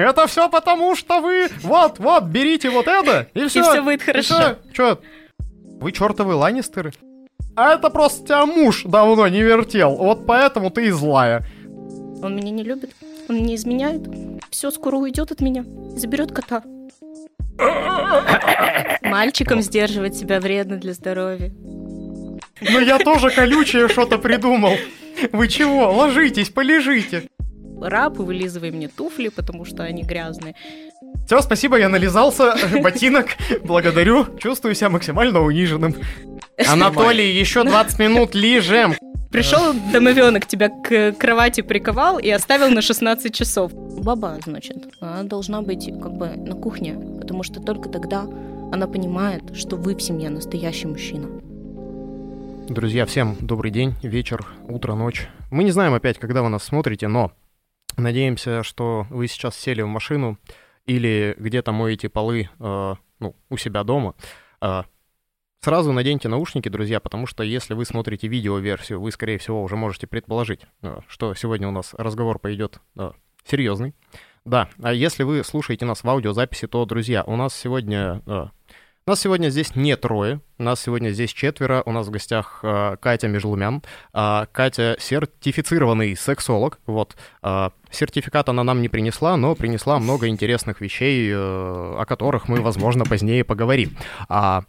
Это все потому, что вы... Вот, вот, берите вот это, и все. И все будет хорошо. Че? Вы чертовы Ланнистеры? А это просто тебя муж давно не вертел, вот поэтому ты и злая. Он меня не любит, он не изменяет. Все, скоро уйдет от меня заберет кота. Мальчикам сдерживать себя вредно для здоровья. Ну я тоже колючее что-то придумал. Вы чего? Ложитесь, полежите. Раб, вылизывай мне туфли, потому что они грязные. Все, спасибо, я нализался ботинок. Благодарю. Чувствую себя максимально униженным. Анатолий, еще 20 минут лижем. Пришел домовенок, тебя к кровати приковал и оставил на 16 часов. Баба, значит, она должна быть как бы на кухне, потому что только тогда она понимает, что вы в семье настоящий мужчина. Друзья, всем добрый день, вечер, утро, ночь. Мы не знаем опять, когда вы нас смотрите, но надеемся, что вы сейчас сели в машину или где-то моете полы э, ну, у себя дома. Э, сразу наденьте наушники, друзья, потому что если вы смотрите видеоверсию, вы, скорее всего, уже можете предположить, э, что сегодня у нас разговор пойдет э, серьезный. Да, а если вы слушаете нас в аудиозаписи, то, друзья, у нас сегодня э, нас сегодня здесь не трое, нас сегодня здесь четверо. У нас в гостях э, Катя Межлумян. Э, Катя сертифицированный сексолог. Вот. Э, сертификат она нам не принесла, но принесла много интересных вещей, э, о которых мы, возможно, позднее поговорим. А,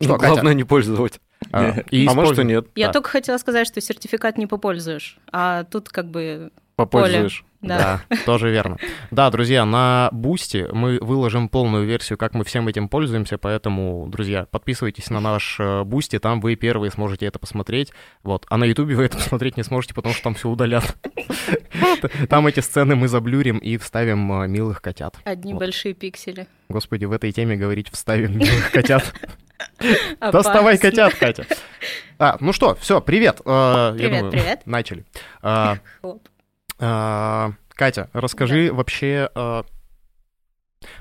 что, ну, главное не пользовать. А, и а может, и нет. Я да. только хотела сказать, что сертификат не попользуешь, а тут как бы Попользуешь. Да. да, тоже верно. Да, друзья, на Boosty мы выложим полную версию, как мы всем этим пользуемся, поэтому, друзья, подписывайтесь на наш Boosty, там вы первые сможете это посмотреть. Вот. А на Ютубе вы это посмотреть не сможете, потому что там все удалят. Там эти сцены мы заблюрим и вставим э, милых котят. Одни большие пиксели. Господи, в этой теме говорить вставим милых котят. Доставай котят, Катя. А, ну что, все, привет. Э, привет, привет. Начали. А, а, Катя, расскажи да. вообще... А...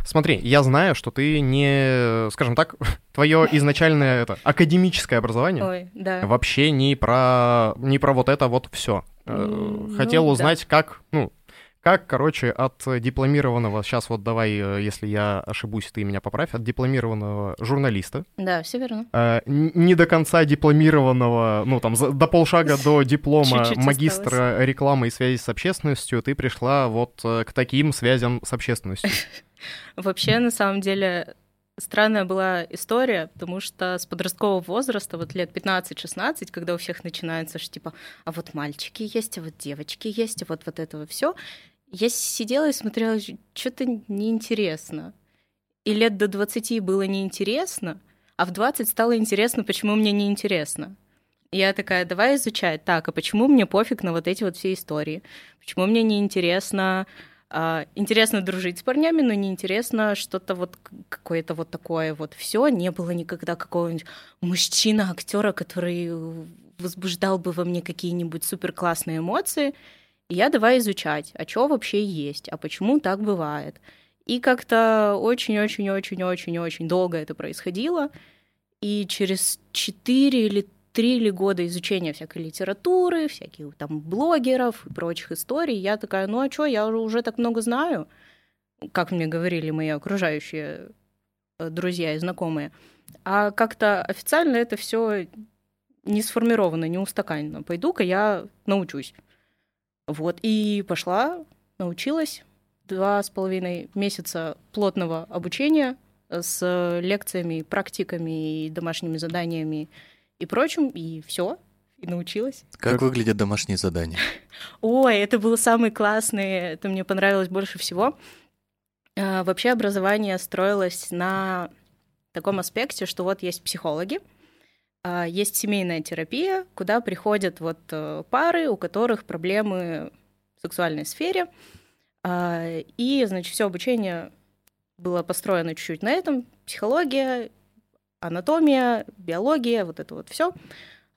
Смотри, я знаю, что ты не, скажем так, твое изначальное это, академическое образование Ой, да. вообще не про не про вот это вот все. Хотел ну, узнать, да. как, ну, как, короче, от дипломированного, сейчас вот давай, э, если я ошибусь, ты меня поправь, от дипломированного журналиста. Да, все верно. Э, не до конца дипломированного, ну там, за, до полшага до диплома магистра осталось. рекламы и связи с общественностью, ты пришла вот э, к таким связям с общественностью. Вообще, на самом деле, странная была история, потому что с подросткового возраста, вот лет 15-16, когда у всех начинается, что типа, а вот мальчики есть, а вот девочки есть, а вот вот этого все, я сидела и смотрела, что-то неинтересно. И лет до 20 было неинтересно, а в 20 стало интересно, почему мне неинтересно. Я такая, давай изучать. Так, а почему мне пофиг на вот эти вот все истории? Почему мне неинтересно... А, интересно дружить с парнями, но неинтересно что-то вот какое-то вот такое вот все. Не было никогда какого-нибудь мужчина-актера, который возбуждал бы во мне какие-нибудь супер классные эмоции. И я давай изучать, а что вообще есть, а почему так бывает. И как-то очень-очень-очень-очень-очень долго это происходило. И через 4 или 3 или года изучения всякой литературы, всяких там блогеров и прочих историй, я такая, ну а что, я уже так много знаю, как мне говорили мои окружающие э, друзья и знакомые. А как-то официально это все не сформировано, не устаканено. Пойду-ка я научусь. Вот, и пошла, научилась. Два с половиной месяца плотного обучения с лекциями, практиками и домашними заданиями и прочим, и все, и научилась. Как выглядят домашние задания? Ой, это было самое классное, это мне понравилось больше всего. А, вообще образование строилось на таком аспекте, что вот есть психологи, есть семейная терапия, куда приходят вот э, пары, у которых проблемы в сексуальной сфере. А, и, значит, все обучение было построено чуть-чуть на этом. Психология, анатомия, биология, вот это вот все.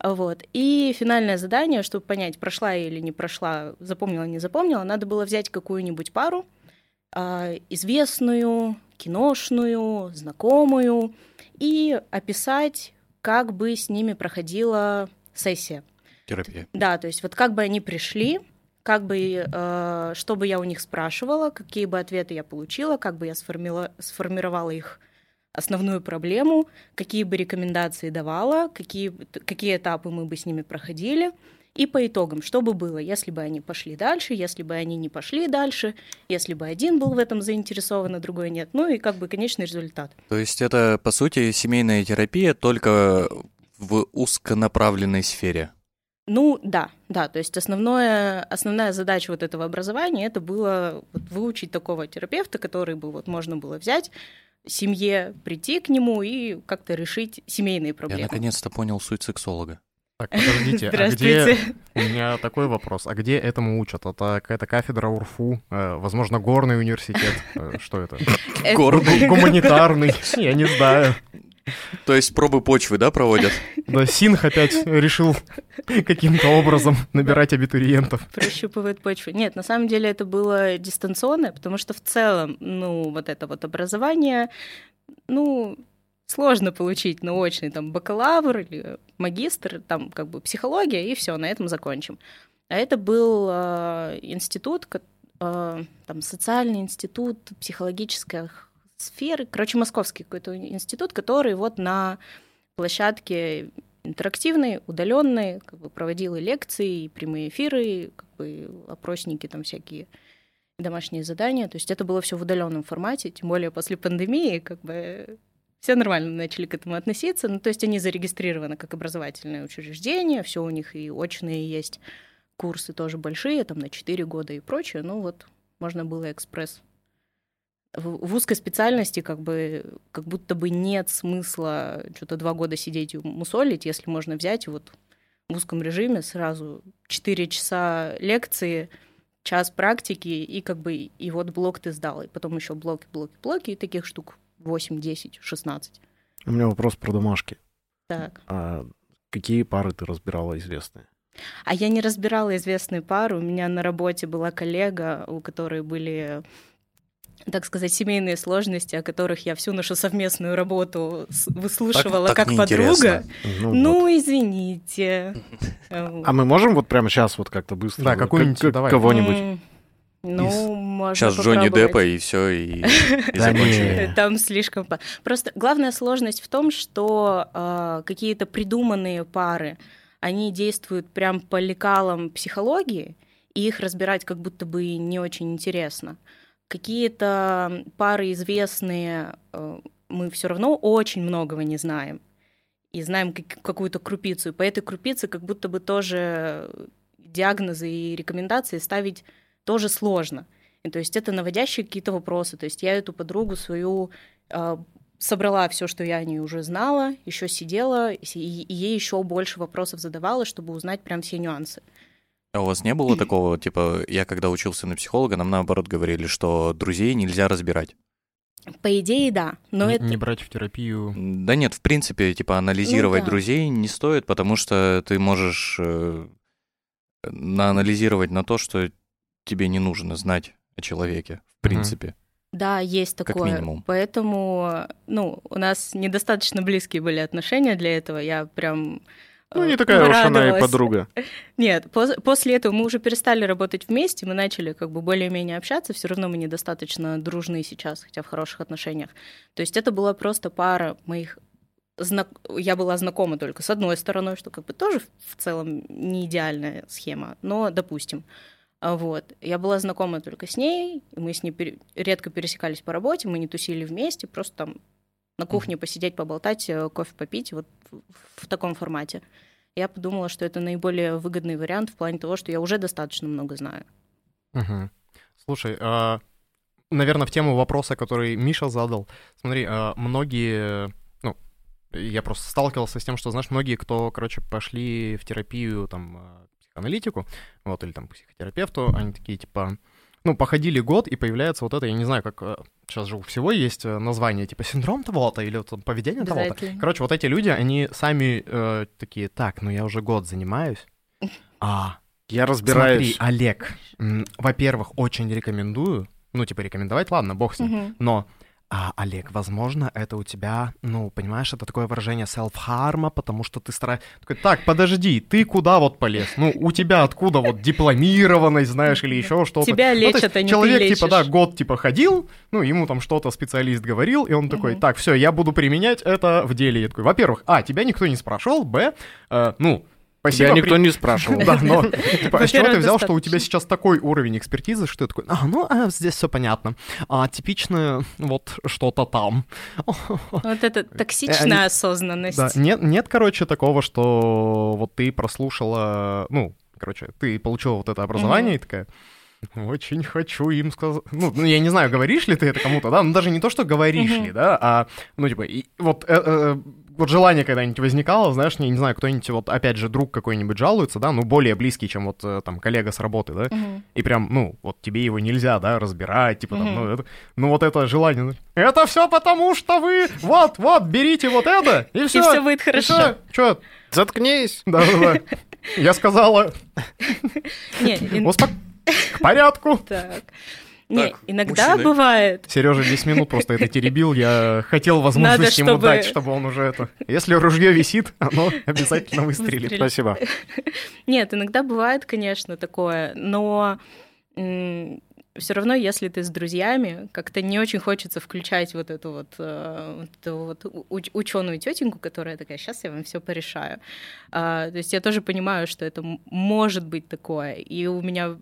Вот. И финальное задание, чтобы понять, прошла или не прошла, запомнила, не запомнила, надо было взять какую-нибудь пару, а, известную, киношную, знакомую, и описать как бы с ними проходила сессия. Терапия. Да, то есть вот как бы они пришли, как бы, э, что бы я у них спрашивала, какие бы ответы я получила, как бы я сформила, сформировала их основную проблему, какие бы рекомендации давала, какие, какие этапы мы бы с ними проходили. И по итогам, что бы было, если бы они пошли дальше, если бы они не пошли дальше, если бы один был в этом заинтересован, а другой нет. Ну и как бы конечный результат. То есть это, по сути, семейная терапия только в узконаправленной сфере? Ну да, да, то есть основное, основная задача вот этого образования это было выучить такого терапевта, который бы вот можно было взять, семье прийти к нему и как-то решить семейные проблемы. Я наконец-то понял суть сексолога. Так, подождите, а где... У меня такой вопрос. А где этому учат? Это какая-то кафедра УРФУ? Э, возможно, горный университет? Э, что это? Горный. Гуманитарный? Я не знаю. То есть пробы почвы, да, проводят? Да, Синх опять решил каким-то образом набирать абитуриентов. Прощупывает почву. Нет, на самом деле это было дистанционное, потому что в целом, ну, вот это вот образование, ну, сложно получить научный там бакалавр или магистр, там как бы психология, и все, на этом закончим. А это был э, институт, э, там социальный институт психологических сферы, короче, московский какой-то институт, который вот на площадке интерактивной, удаленной, как бы проводил и лекции, и прямые эфиры, как бы опросники там всякие, домашние задания. То есть это было все в удаленном формате, тем более после пандемии, как бы все нормально начали к этому относиться. Ну, то есть они зарегистрированы как образовательное учреждение, все у них и очные есть курсы тоже большие, там на 4 года и прочее. Ну вот можно было экспресс в узкой специальности как бы как будто бы нет смысла что-то два года сидеть и мусолить, если можно взять и вот в узком режиме сразу 4 часа лекции, час практики, и как бы и вот блок ты сдал, и потом еще блоки, блоки, блоки, и таких штук 8, 10, 16. У меня вопрос про домашки. Так. А какие пары ты разбирала известные? А я не разбирала известные пары. У меня на работе была коллега, у которой были так сказать, семейные сложности, о которых я всю нашу совместную работу выслушивала так, так как подруга. Ну, ну вот. извините. А мы можем вот прямо сейчас вот как-то быстро Да, какую-нибудь, давай. кого-нибудь? Ну, Из- можно Сейчас Джонни. Деппа и все, и, закончили. Там слишком... Просто главная сложность в том, что э, какие-то придуманные пары, они действуют прям по лекалам психологии, и их разбирать как будто бы не очень интересно. Какие-то пары известные, э, мы все равно очень многого не знаем. И знаем как- какую-то крупицу. И по этой крупице как будто бы тоже диагнозы и рекомендации ставить тоже сложно. И то есть это наводящие какие-то вопросы. То есть я эту подругу свою э, собрала все, что я о ней уже знала, еще сидела, и, и ей еще больше вопросов задавала, чтобы узнать прям все нюансы. А у вас не было такого, типа, я когда учился на психолога, нам наоборот говорили, что друзей нельзя разбирать. По идее, да. Но не, это... не брать в терапию. Да нет, в принципе, типа, анализировать Ну да. друзей не стоит, потому что ты можешь э, наанализировать на то, что тебе не нужно знать о человеке, в принципе. Да, есть Как такое. минимум. Поэтому, ну, у нас недостаточно близкие были отношения для этого. Я прям Ну, э, не такая уж она и подруга. Нет, пос- после этого мы уже перестали работать вместе, мы начали как бы более-менее общаться, все равно мы недостаточно дружны сейчас, хотя в хороших отношениях. То есть это была просто пара моих знак... я была знакома только с одной стороной, что как бы тоже в целом не идеальная схема, но допустим. А Вот. Я была знакома только с ней, мы с ней пере- редко пересекались по работе, мы не тусили вместе, просто там на кухне посидеть, поболтать, э, кофе попить, вот в- таком формате. Я подумала, что это наиболее выгодный вариант в плане того, что я уже достаточно много знаю. Мгм. Слушай, а, наверное, в тему вопроса, который Миша задал. Смотри, а, многие, ну, я просто сталкивался с тем, что, знаешь, многие, кто, короче, пошли в терапию, там, а, психоаналитику, вот, или там психотерапевту, они такие, типа, ну, походили год, и появляется вот это, я не знаю, как а, сейчас же у всего есть а, название, типа, синдром того-то, или вот, там, поведение того-то. Короче, вот эти люди, они сами э, такие, так, ну я уже год занимаюсь. А, Я разбираюсь. Смотри, Олег, м, во-первых, очень рекомендую, ну, типа, рекомендовать, ладно, бог с ним, Мгм. но а, Олег, возможно, это у тебя, ну, понимаешь, это такое выражение self-harm, потому что ты стараешься... Так, подожди, ты куда вот полез? Ну, у тебя откуда вот дипломированность, знаешь, или еще что-то? Тебя ну, лечат, а не Человек, ты типа, да, год, типа, ходил, ну, ему там что-то специалист говорил, и он такой, так, все, я буду применять это в деле. Я такой, во-первых, а, тебя никто не спрашивал, б, э, ну, Спасибо. Тебя никто при... не спрашивал. Да, но типа, а с чего ты взял, что у тебя сейчас такой уровень экспертизы, что ты такой, а, ну, а, здесь все понятно. А типичное вот что-то там. Вот это токсичная осознанность. Да, нет, нет, короче, такого, что вот ты прослушала, ну, короче, ты получила вот это образование и такая, очень хочу им сказать. Ну, ну, я не знаю, говоришь ли ты это кому-то, да? Ну, даже не то, что говоришь ли, да, а, ну, типа, и, вот э, э, вот желание когда-нибудь возникало, знаешь, не, не знаю, кто-нибудь, вот опять же, друг какой-нибудь жалуется, да, ну, более близкий, чем вот э, там коллега с работы, да, uh-huh. и прям, ну, вот тебе его нельзя, да, разбирать, типа uh-huh. там, ну, это, ну, вот это желание, это все потому, что вы, вот, вот, берите вот это, и все. И все будет хорошо. Что? Заткнись. Да-да-да. Я сказала. Не, к порядку. Так. Не, иногда мужчины. бывает. Сережа 10 минут просто это теребил. Я хотел возможность Надо, ему дать, чтобы он уже это. Если ружье висит, оно обязательно выстрелит. Спасибо. Нет, иногда бывает, конечно, такое, но все равно, если ты с друзьями, как-то не очень хочется включать вот эту вот, э, вот, эту вот уч- ученую тетеньку, которая такая, сейчас я вам все порешаю. А, то есть я тоже понимаю, что это может быть такое. И у меня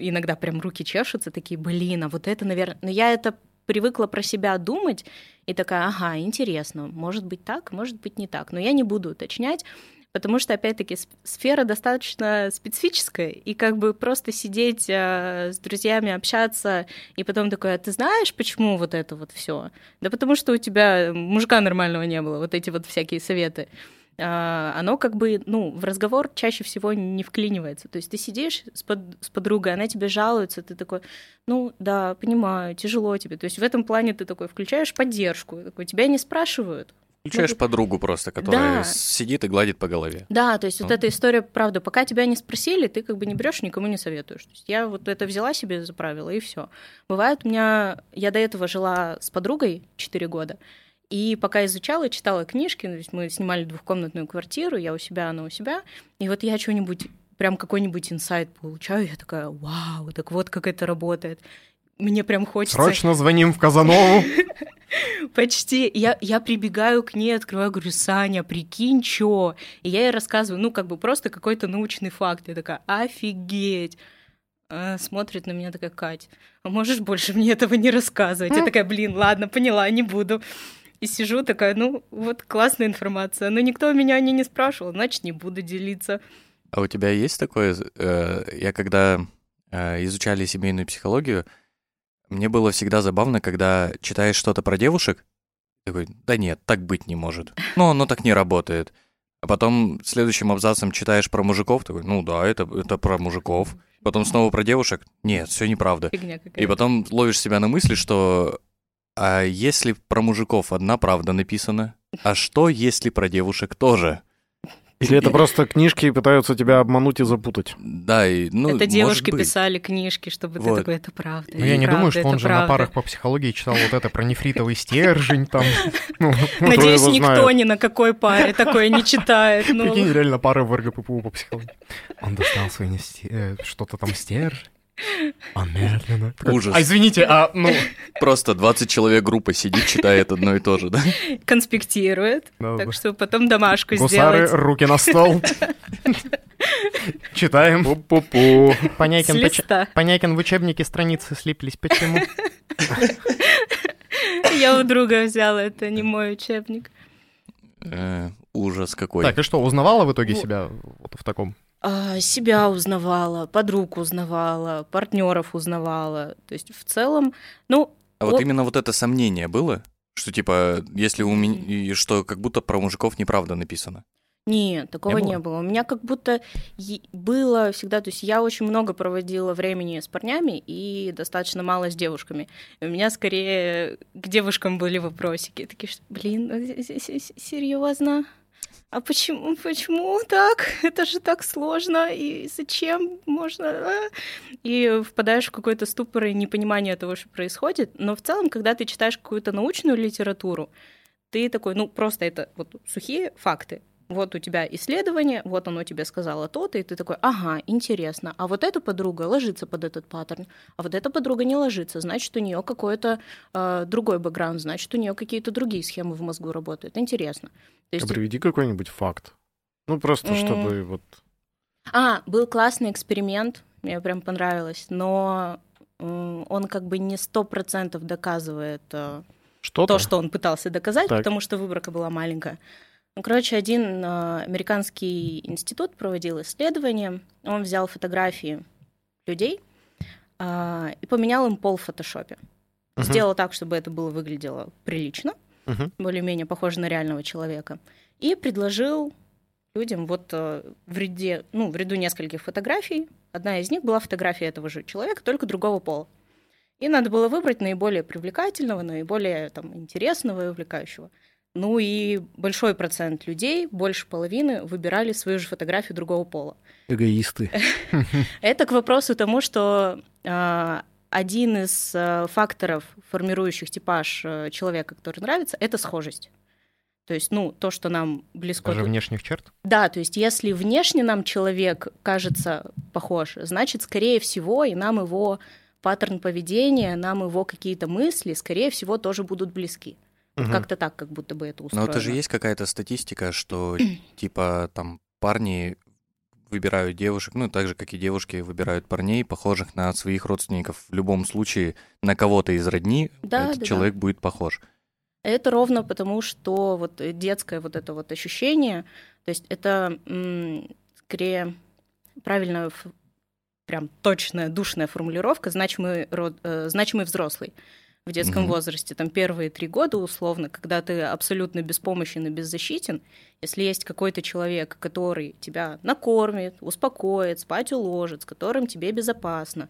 иногда прям руки чешутся, такие, блин, а вот это, наверное... Но я это привыкла про себя думать, и такая, ага, интересно, может быть так, может быть не так. Но я не буду уточнять, потому что, опять-таки, сфера достаточно специфическая, и как бы просто сидеть э, с друзьями, общаться, и потом такое, а ты знаешь, почему вот это вот все? Да потому что у тебя мужика нормального не было, вот эти вот всякие советы. А, оно как бы, ну, в разговор чаще всего не вклинивается. То есть ты сидишь с, под, с подругой, она тебе жалуется, ты такой, ну, да, понимаю, тяжело тебе. То есть в этом плане ты такой включаешь поддержку, такой, тебя не спрашивают. Включаешь ну, подругу просто, которая да. сидит и гладит по голове. Да, то есть ну. вот эта история, правда, пока тебя не спросили, ты как бы не берешь, никому не советуешь. То есть я вот это взяла себе за правило, и все. Бывает у меня, я до этого жила с подругой 4 года, и пока изучала, читала книжки, то есть мы снимали двухкомнатную квартиру, я у себя, она у себя, и вот я что-нибудь, прям какой-нибудь инсайт получаю, я такая, вау, так вот как это работает. Мне прям хочется... Срочно звоним в Казанову. Почти. Я, я прибегаю к ней, открываю, говорю, Саня, прикинь, чё? И я ей рассказываю, ну, как бы просто какой-то научный факт. Я такая, офигеть. А, смотрит на меня такая, Кать, а можешь больше мне этого не рассказывать? Я такая, блин, ладно, поняла, не буду. И сижу такая, ну, вот классная информация. Но никто меня о ней не спрашивал, значит, не буду делиться. А у тебя есть такое? Э, я когда э, изучали семейную психологию, мне было всегда забавно, когда читаешь что-то про девушек, такой, да нет, так быть не может. Ну, оно так не работает. А потом следующим абзацем читаешь про мужиков, такой, ну да, это, это про мужиков. Потом снова про девушек, нет, все неправда. И потом ловишь себя на мысли, что а если про мужиков одна правда написана, а что, если про девушек тоже? Или это просто книжки пытаются тебя обмануть и запутать? Да, и, ну, Это девушки писали книжки, чтобы вот. ты такой, это правда. Ну, я не правда, думаю, что он же правда. на парах по психологии читал вот это про нефритовый стержень там. Ну, Надеюсь, никто ни на какой паре такое не читает. Ну. Прикинь, реально пара в РГППУ по психологии. Он достал свой э, что-то там стержень. А медленно. Ужас. А извините, а ну... Просто 20 человек группа сидит, читает одно и то же, да? Конспектирует. Да, так да. что потом домашку Гусары, сделать. руки на стол. Читаем. Пу-пу-пу. Понякин, поч... Понякин в учебнике страницы слиплись. Почему? Я у друга взяла, это не мой учебник. Э, ужас какой. Так, и что, узнавала в итоге себя вот в таком а, себя узнавала, подруг узнавала, партнеров узнавала. То есть в целом, ну... А вот, вот именно вот это сомнение было? Что типа, если у меня... Что как будто про мужиков неправда написано? Нет, такого не было? не было. У меня как будто было всегда, то есть я очень много проводила времени с парнями и достаточно мало с девушками. И у меня скорее к девушкам были вопросики. Такие, что, блин, серьезно? А почему, почему так? Это же так сложно, и зачем можно? а?» И впадаешь в какой-то ступор и непонимание того, что происходит. Но в целом, когда ты читаешь какую-то научную литературу, ты такой, ну, просто это вот сухие факты. Вот у тебя исследование, вот оно тебе сказало то-то, и ты такой, ага, интересно, а вот эта подруга ложится под этот паттерн, а вот эта подруга не ложится, значит, у нее какой-то э, другой бэкграунд, значит, у нее какие-то другие схемы в мозгу работают. Интересно. То А есть приведи какой-нибудь факт. Ну, просто чтобы вот... А, был классный эксперимент, мне прям понравилось, но он как бы не сто процентов доказывает э, Что-то? то, что он пытался доказать, Так. потому что выборка была маленькая. Ну, короче, один э, американский институт проводил исследование, он взял фотографии людей а, и поменял им пол в фотошопе. Мгм. Сделал так, чтобы это было выглядело прилично, Мгм. более-менее похоже на реального человека, и предложил людям вот э, в ряде, ну, в ряду нескольких фотографий. Одна из них была фотография этого же человека, только другого пола. И надо было выбрать наиболее привлекательного, наиболее там, интересного и увлекающего. Ну и большой процент людей, больше половины, выбирали свою же фотографию другого пола. Эгоисты. Это к вопросу тому, что а, один из а, факторов, формирующих типаж а, человека, который нравится, это схожесть. То есть, ну, то, что нам близко. Даже внешних черт? Да, то есть, если внешне нам человек кажется похож, значит, скорее всего, и нам его паттерн поведения, нам его какие-то мысли, скорее всего, тоже будут близки. Вот Мгм. Как-то так, как будто бы это Но устроено. это же есть какая-то статистика, что типа там парни выбирают девушек, ну так же, как и девушки выбирают парней, похожих на своих родственников. В любом случае на кого-то из родни Да, этот да, да. человек будет похож. Это ровно потому, что вот детское вот это вот ощущение, то есть это м, скорее правильная, ф- прям точная, душная формулировка, значимый, род, э, значимый взрослый в детском Мгм. возрасте, там первые три года условно, когда ты абсолютно беспомощен и беззащитен, если есть какой-то человек, который тебя накормит, успокоит, спать уложит, с которым тебе безопасно,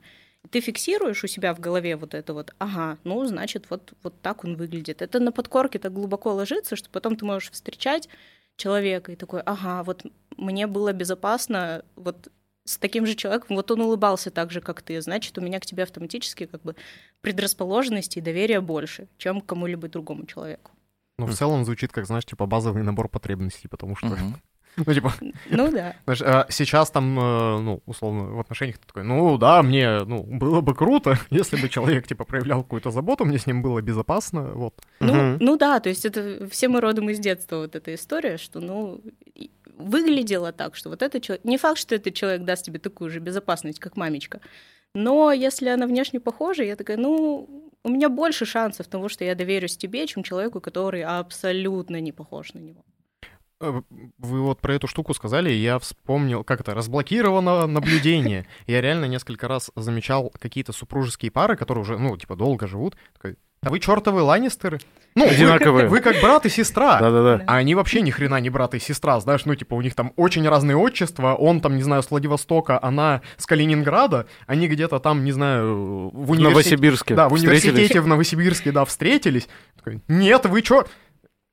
ты фиксируешь у себя в голове вот это вот, ага, ну, значит, вот, вот так он выглядит. Это на подкорке так глубоко ложится, что потом ты можешь встречать человека и такой, ага, вот мне было безопасно вот с таким же человеком, вот он улыбался так же, как ты, значит, у меня к тебе автоматически как бы предрасположенности и доверия больше, чем к кому-либо другому человеку. Ну, в целом звучит как, знаешь, типа базовый набор потребностей, потому что, ну, типа, Ну да. знаешь, а сейчас там, э, ну, условно, в отношениях ты такой, ну, да, мне, ну, было бы круто, если бы человек, типа, проявлял какую-то заботу, мне с ним было безопасно, вот. Ну, ну да, то есть это все мы родом из детства, вот эта история, что, ну, выглядело так, что вот этот человек... Не факт, что этот человек даст тебе такую же безопасность, как мамечка, но если она внешне похожа, я такая, ну, у меня больше шансов того, что я доверюсь тебе, чем человеку, который абсолютно не похож на него. Э, Вы вот про эту штуку сказали, я вспомнил, как это, разблокировано наблюдение. Я реально несколько раз замечал какие-то супружеские пары, которые уже, ну, типа, долго живут. Такой, а вы чертовы Ланнистеры? Ну, вы- Одинаковые. Вы, как брат и сестра. Да-да-да. А они вообще ни хрена не брат и сестра, знаешь, ну, типа, у них там очень разные отчества, он там, не знаю, с Владивостока, она с Калининграда, они где-то там, не знаю, в В университете... Новосибирске. Да, в встретились. университете в Новосибирске, да, встретились. Нет, вы чё?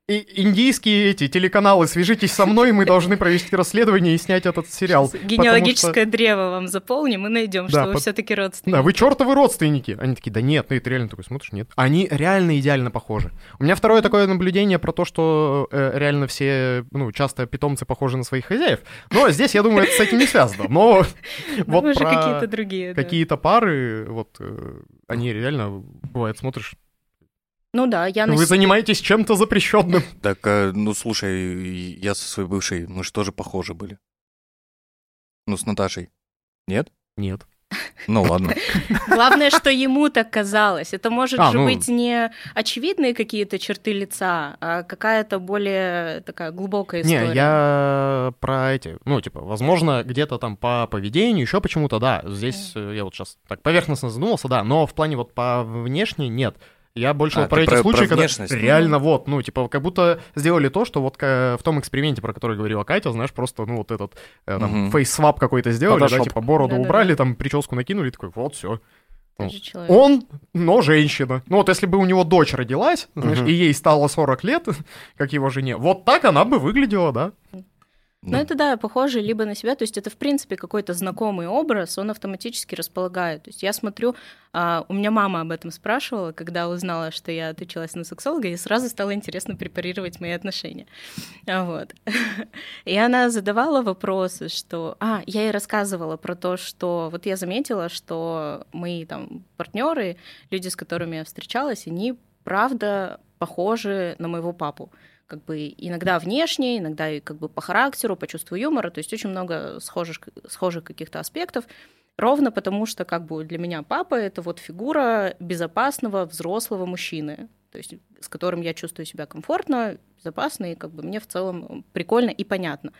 И индийские эти телеканалы, свяжитесь со мной, мы должны провести расследование и снять этот сериал. Сейчас Генеалогическое древо вам заполним и найдем, Да, что вы под- все-таки что- родственники. Да, вы чертовы родственники. Они такие, да нет, ну и ты реально такой смотришь, нет. Они реально идеально похожи. У меня второе такое наблюдение про то, что э, реально все, ну, часто питомцы похожи на своих хозяев. Но здесь, я думаю, это с этим не связано. Но вот Вы про какие-то другие. какие-то пары, вот, э, они реально, бывает, смотришь, Ну да, я на вы занимаетесь чем-то запрещенным. Так, э, ну слушай, я со своей бывшей, мы же тоже похожи были. Ну, с Наташей. Нет? Нет. Ну ладно. Главное, что ему так казалось. Это может А, же ну. быть не очевидные какие-то черты лица, а какая-то более такая глубокая история. Не, я про эти, ну, типа, возможно, где-то там по поведению, еще почему-то, да, здесь э, я вот сейчас так поверхностно задумался, да, но в плане вот по внешне нет. Я больше А, вот про эти про- случаи, про когда внешность. реально вот, ну, типа, как будто сделали то, что вот ка- в том эксперименте, про который говорила Катя, знаешь, просто, ну, вот этот, э, там, Мгм. face swap какой-то сделали, да, Photoshop. типа, бороду Да-да-да. убрали, там, прическу накинули, такой, вот, все. Ну. Он, но женщина. Ну вот если бы у него дочь родилась, знаешь, Мгм. и ей стало 40 лет, как его жене, вот так она бы выглядела, да? Ну, это да, похоже либо на себя, то есть это, в принципе, какой-то знакомый образ, он автоматически располагает. То есть я смотрю, а, у меня мама об этом спрашивала, когда узнала, что я отучилась на сексолога, и сразу стало интересно препарировать мои отношения. А, Вот. И она задавала вопросы, что... А, я ей рассказывала про то, что... Вот я заметила, что мои там партнеры, люди, с которыми я встречалась, они правда похожи на моего папу как бы иногда внешне, иногда и как бы по характеру, по чувству юмора, то есть очень много схожих, схожих каких-то аспектов, ровно потому что как бы для меня папа это вот фигура безопасного взрослого мужчины, то есть с которым я чувствую себя комфортно, безопасно, и как бы мне в целом прикольно и понятно.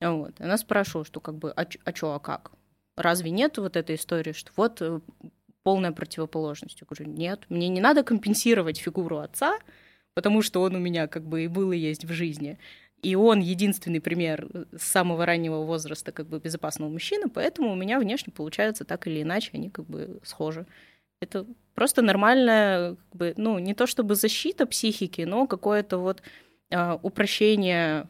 Вот. Она спрашивала, что как бы, а, а чё, а как? Разве нет вот этой истории, что вот э, полная противоположность? Я говорю, нет, мне не надо компенсировать фигуру отца, потому что он у меня как бы и был и есть в жизни. И он единственный пример с самого раннего возраста как бы безопасного мужчины, поэтому у меня внешне получается так или иначе, они как бы схожи. Это просто нормальная, как бы, ну, не то чтобы защита психики, но какое-то вот а, упрощение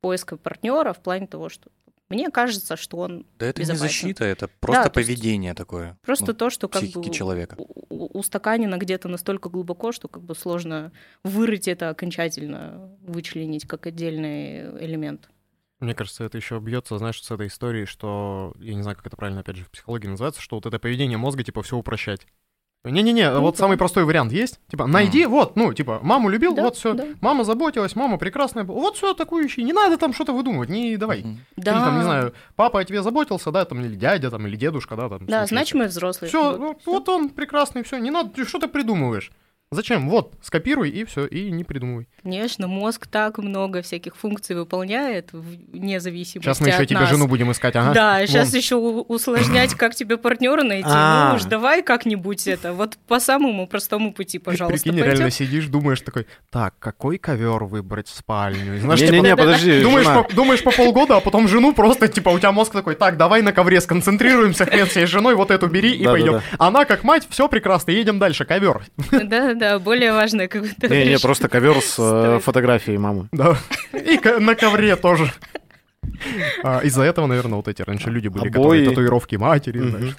поиска партнера в плане того, что мне кажется, что он да это не безопасно. защита, это просто то есть поведение такое. просто ну, то, что как бы человека. устаканено где-то настолько глубоко, что как бы сложно вырыть это окончательно, вычленить как отдельный элемент. Мне кажется, это еще бьется, знаешь, с этой историей, что, я не знаю, как это правильно, опять же, в психологии называется, что вот это поведение мозга, типа, все упрощать. Не-не-не, Ну вот да. самый простой вариант есть. Типа, найди, вот, ну, типа, маму любил, Да, вот все. да. Мама заботилась, мама прекрасная была. Вот все такую ищи. Не надо там что-то выдумывать, не давай. Мгм. Да, Или там, не знаю, папа о тебе заботился, да, там, или дядя, там, или дедушка, да, там. да, значимый взрослый. Все, Вот. вот он прекрасный, все, не надо, ты что ты придумываешь? Зачем? Вот, скопируй и все, и не придумывай. Конечно, мозг так много всяких функций выполняет вне зависимости Сейчас мы еще от тебе нас. жену будем искать, ага. Да, сейчас Вон. еще усложнять, как тебе партнера найти. А. Ну уж давай как-нибудь это. Вот по самому простому пути, пожалуйста, Прикинь, пойдём. реально сидишь, думаешь такой, так, какой ковер выбрать в спальню? Не-не-не, типа, подожди, думаешь, по, полгода, а потом жену просто, типа, у тебя мозг такой, так, давай на ковре сконцентрируемся, хрен с женой, вот эту бери и пойдем. Она как мать, все прекрасно, едем дальше, ковер. Да-да, более важное, как бы ты Не-не, говоришь. просто ковер с э, фотографией мамы. Да. И на ковре тоже. А, из-за этого, наверное, вот эти раньше люди были, которые Обои. татуировки матери, Мгм. знаешь.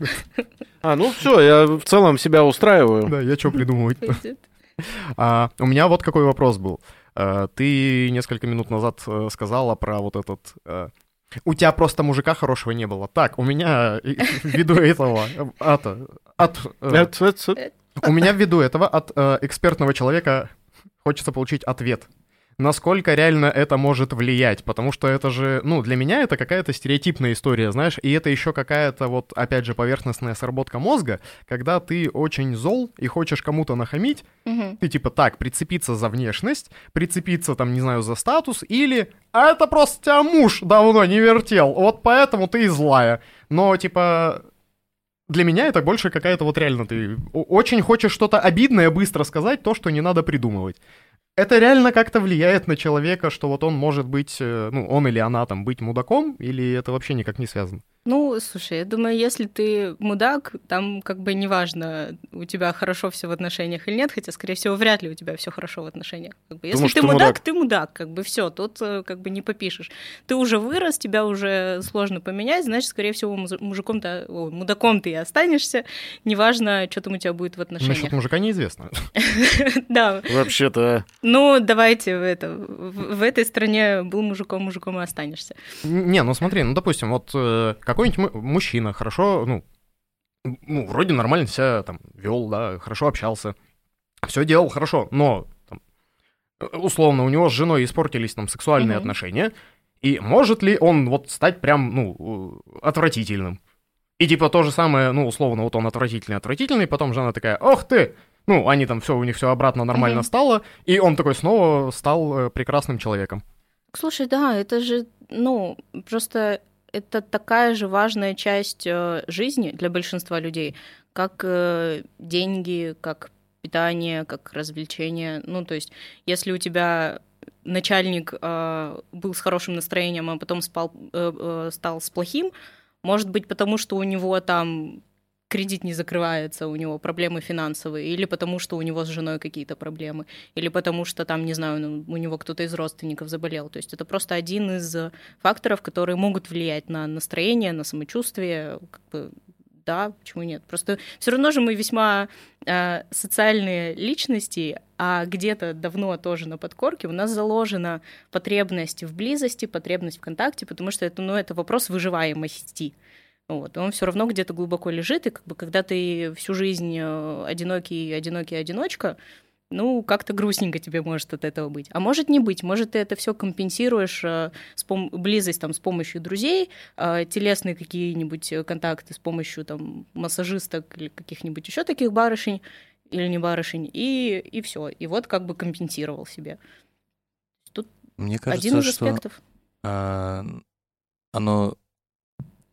А, ну все, я в целом себя устраиваю. Да, я что придумывать. А, у меня вот какой вопрос был. А, ты несколько минут назад э, сказала про вот этот... э, у тебя просто мужика хорошего не было. Так, у меня ввиду этого... э, От, от, у меня ввиду этого от э, экспертного человека хочется получить ответ. Насколько реально это может влиять? Потому что это же, ну, для меня это какая-то стереотипная история, знаешь, и это еще какая-то вот, опять же, поверхностная сработка мозга, когда ты очень зол и хочешь кому-то нахамить, Мгм. ты типа так, прицепиться за внешность, прицепиться там, не знаю, за статус, или «А это просто тебя муж давно не вертел, вот поэтому ты и злая». Но типа для меня это больше какая-то вот реально ты очень хочешь что-то обидное быстро сказать, то, что не надо придумывать. Это реально как-то влияет на человека, что вот он может быть, э, ну, он или она там быть мудаком, или это вообще никак не связано? Ну, слушай, я думаю, если ты мудак, там как бы неважно, у тебя хорошо все в отношениях или нет, хотя, скорее всего, вряд ли у тебя все хорошо в отношениях. Как бы, если Думаешь, ты ты мудак, мудак? ты мудак, как бы все, тут э, как бы не попишешь. Ты уже вырос, тебя уже сложно поменять, значит, скорее всего, мужиком-то, ой, мудаком ты и останешься, неважно, что там у тебя будет в Насчет отношениях. мужика неизвестно. Да, Вообще-то... ну давайте в, это, в, в этой стране был мужиком, мужиком и останешься. Не, ну смотри, ну допустим, вот э, какой-нибудь му- мужчина хорошо, ну, ну, вроде нормально себя там вел, да, хорошо общался, все делал хорошо, но там, э, условно у него с женой испортились там сексуальные Мгм. отношения, и может ли он вот стать прям, ну, э, отвратительным? И типа то же самое, ну, условно, вот он отвратительный, отвратительный, потом жена такая, ох ты, ну, они там все, у них все обратно нормально Мгм. стало, и он такой снова стал э, прекрасным человеком. Слушай, да, это же, ну, просто это такая же важная часть э, жизни для большинства людей, как э, деньги, как питание, как развлечение. Ну, то есть, если у тебя начальник э, был с хорошим настроением, а потом спал, э, э, стал с плохим, может быть, потому что у него там кредит не закрывается, у него проблемы финансовые, или потому что у него с женой какие-то проблемы, или потому что там, не знаю, ну, у него кто-то из родственников заболел. То есть это просто один из факторов, которые могут влиять на настроение, на самочувствие, как бы да, почему нет? Просто все равно же мы весьма э, социальные личности, а где-то давно тоже на подкорке у нас заложена потребность в близости, потребность в контакте, потому что это, ну, это вопрос выживаемости. Вот. Он все равно где-то глубоко лежит, и как бы когда ты всю жизнь э, одинокий, одинокий, одиночка, ну, как-то грустненько тебе может от этого быть. А может не быть, может ты это все компенсируешь э, с пом- близость там с помощью друзей, э, телесные какие-нибудь контакты с помощью там массажисток или каких-нибудь еще таких барышень или не барышень, и, и все. И вот как бы компенсировал себе. Тут Мне кажется, один из что аспектов. а, оно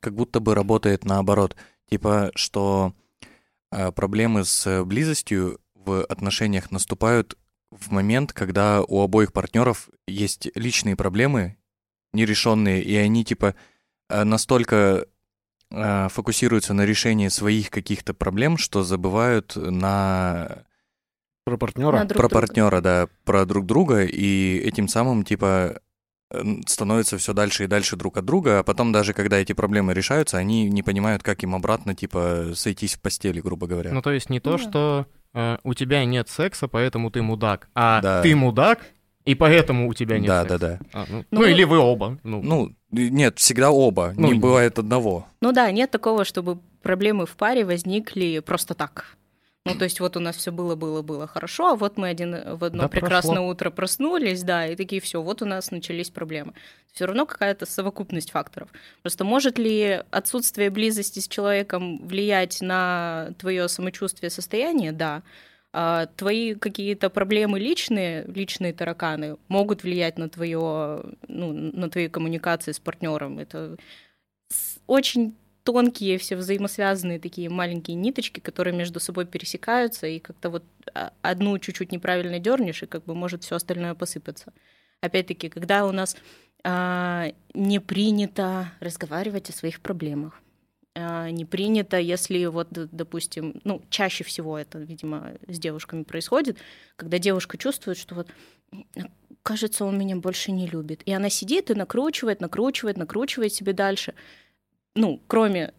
как будто бы работает наоборот. Типа, что а, проблемы с близостью в отношениях наступают в момент, когда у обоих партнеров есть личные проблемы нерешенные, и они типа а, настолько а, фокусируются на решении своих каких-то проблем, что забывают на Про партнера. На друг про друга. партнера, да, про друг друга, и этим самым, типа, э, становятся все дальше и дальше друг от друга, а потом даже когда эти проблемы решаются, они не понимают, как им обратно, типа, сойтись в постели, грубо говоря. Ну, то есть не то, Ну да. что э, у тебя нет секса, поэтому ты мудак, а Да. ты мудак, и поэтому у тебя нет да, секса. да, да. А, ну, Ну, ну, или вы оба. Ну, Ну, нет, всегда оба, Ну, не бывает одного. Ну да, нет такого, чтобы проблемы в паре возникли просто так. Ну, то есть вот у нас все было, было, было хорошо, а вот мы один в одно Да прекрасное прошло. утро проснулись, да, и такие все, вот у нас начались проблемы. Все равно какая-то совокупность факторов. Просто может ли отсутствие близости с человеком влиять на твое самочувствие, состояние? Да. А твои какие-то проблемы личные, личные тараканы могут влиять на твое, ну, на твои коммуникации с партнером. Это очень тонкие, все взаимосвязанные такие маленькие ниточки, которые между собой пересекаются, и как-то вот а, одну чуть-чуть неправильно дернешь, и как бы может все остальное посыпаться. Опять-таки, когда у нас а, не принято разговаривать о своих проблемах, а, не принято, если вот, допустим, ну, чаще всего это, видимо, с девушками происходит, когда девушка чувствует, что вот «М, кажется, он меня больше не любит. И она сидит и накручивает, накручивает, накручивает себе дальше. Ну, кроме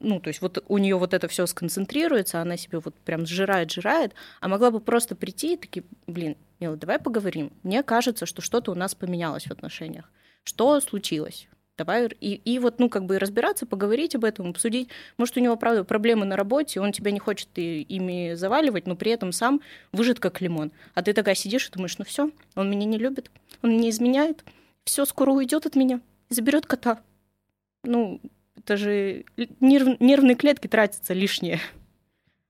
ну, то есть вот у нее вот это все сконцентрируется, она себе вот прям сжирает, сжирает, а могла бы просто прийти и такие, блин, Мила, давай поговорим. Мне кажется, что что-то у нас поменялось в отношениях. Что случилось? Давай и, и вот, ну, как бы разбираться, поговорить об этом, обсудить. Может, у него, правда, проблемы на работе, он тебя не хочет и- ими заваливать, но при этом сам выжат как лимон. А ты такая сидишь и думаешь, ну все, он меня не любит, он меня изменяет, все скоро уйдет от меня заберет кота. Ну, это же нерв- нервные клетки тратятся лишние.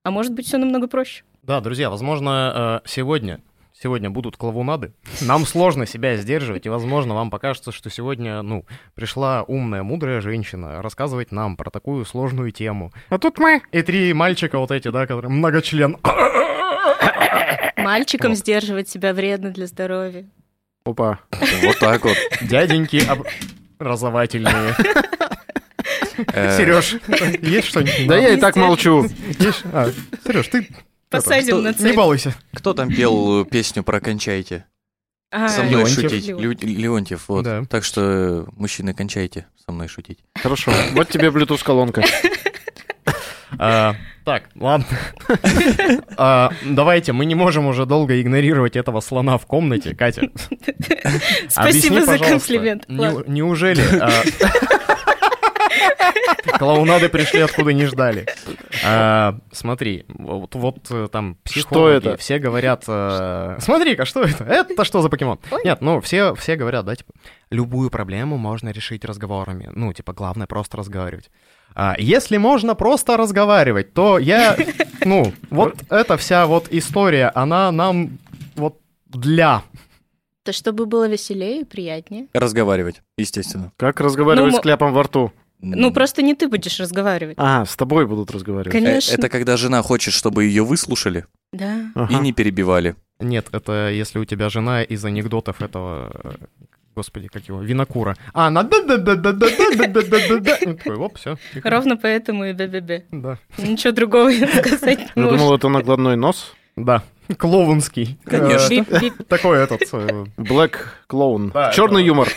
А может быть, все намного проще. Да, друзья, возможно, э, сегодня, сегодня будут клоунады. Нам сложно себя сдерживать, и, возможно, вам покажется, что сегодня, ну, пришла умная, мудрая женщина рассказывать нам про такую сложную тему. А тут мы. И три мальчика вот эти, да, которые многочлен. Мальчикам Вот. сдерживать себя вредно для здоровья. Опа. Вот так вот. Дяденьки образовательные. Э, Сереж, есть что-нибудь? Да я и так молчу. А, Сереж, ты Посадим на не цель. балуйся. Кто там пел э, песню про «Кончайте»? А, Со мной Леонтьев. шутить. Леонтьев, вот. Да. Так что, э, мужчины, кончайте со мной шутить. Хорошо. Вот тебе Bluetooth-колонка. А, Так, ладно. А, Давайте, мы не можем уже долго игнорировать этого слона в комнате. Катя, Спасибо объясни, за комплимент. не- неужели клоунады пришли откуда не ждали? А, Смотри, вот, вот э, там психологи, это? все говорят... э, Смотри-ка, что это? Это что за покемон? Ой. Нет, ну все, все говорят, да, типа, любую проблему можно решить разговорами. Ну, типа, главное просто разговаривать. А, если можно просто разговаривать, то я, ну, вот эта вся вот история, она нам вот для. Да чтобы было веселее и приятнее. Разговаривать, естественно. Как разговаривать Ну, с кляпом во рту? Ну, просто не ты будешь разговаривать. А, с тобой будут разговаривать. Э, Конечно. Это когда жена хочет, чтобы ее выслушали Да. и Ага. не перебивали. Нет, это если у тебя жена из анекдотов этого э, господи, как его, винокура. А, на да да да да да да да да да Такой, оп, все. Ровно поэтому и БББ. Да. Ничего другого я сказать не Я думал, это накладной нос. Да. Клоунский. Конечно. Э. Такой этот... э, Black клоун. Черный юмор.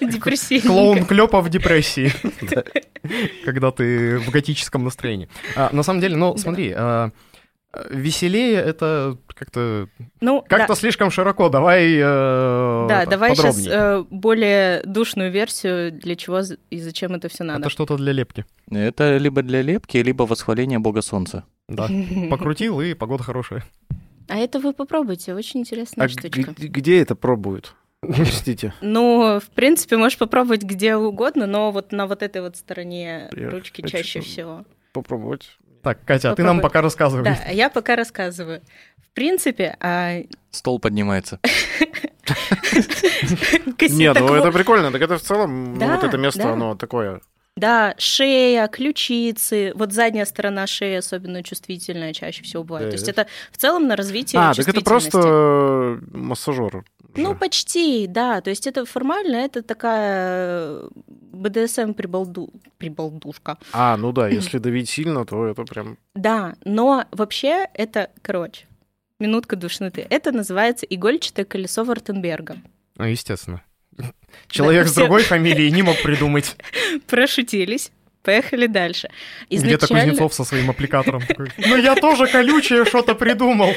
Депрессивненько. Клоун Клёпа в депрессии. Когда ты в готическом настроении. А, На самом деле, ну, смотри, а, э, веселее это как-то Ну, как-то слишком широко. Давай э, Да, это, давай сейчас подробнее. более душную версию, для чего и зачем это все надо. Это что-то для лепки. Это либо для лепки, либо восхваление бога солнца. Да. Покрутил, и погода хорошая. А это вы попробуйте, очень интересная А штучка. г- где это пробуют? Простите. Ну, в принципе, можешь попробовать где угодно, но вот на вот этой вот стороне Я ручки хочу чаще всего. Попробовать. Так, Катя, а ты нам пока рассказывай. Да, я пока рассказываю. В принципе, а, Стол поднимается. Нет, ну это прикольно. Так это в целом, ну, вот это место, оно такое. Да, шея, ключицы, вот задняя сторона шеи особенно чувствительная чаще всего бывает. То есть Да. это в целом на развитие А, так это просто э, массажер. Ну, же. почти, да. То есть это формально, это такая БДСМ прибалду... прибалдушка. А, ну да, если давить сильно, то это прям... Да, но вообще это, короче, минутка душноты. Это называется игольчатое колесо Вартенберга. Ну, естественно. Человек с другой фамилией не мог придумать. Прошутились. Поехали дальше. Где-то Изначально- Кузнецов со своим аппликатором такой. Ну я тоже колючее что-то придумал.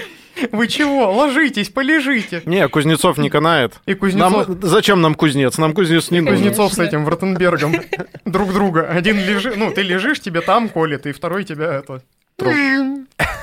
Вы чего? Ложитесь, полежите. Не, Кузнецов не канает. И Кузнецов, Нам... Зачем нам кузнец? Нам кузнец не нужен. Кузнецов с этим Вартенбергом друг друга. Один лежит, ну, ты лежишь, тебе там колет, и второй тебя это...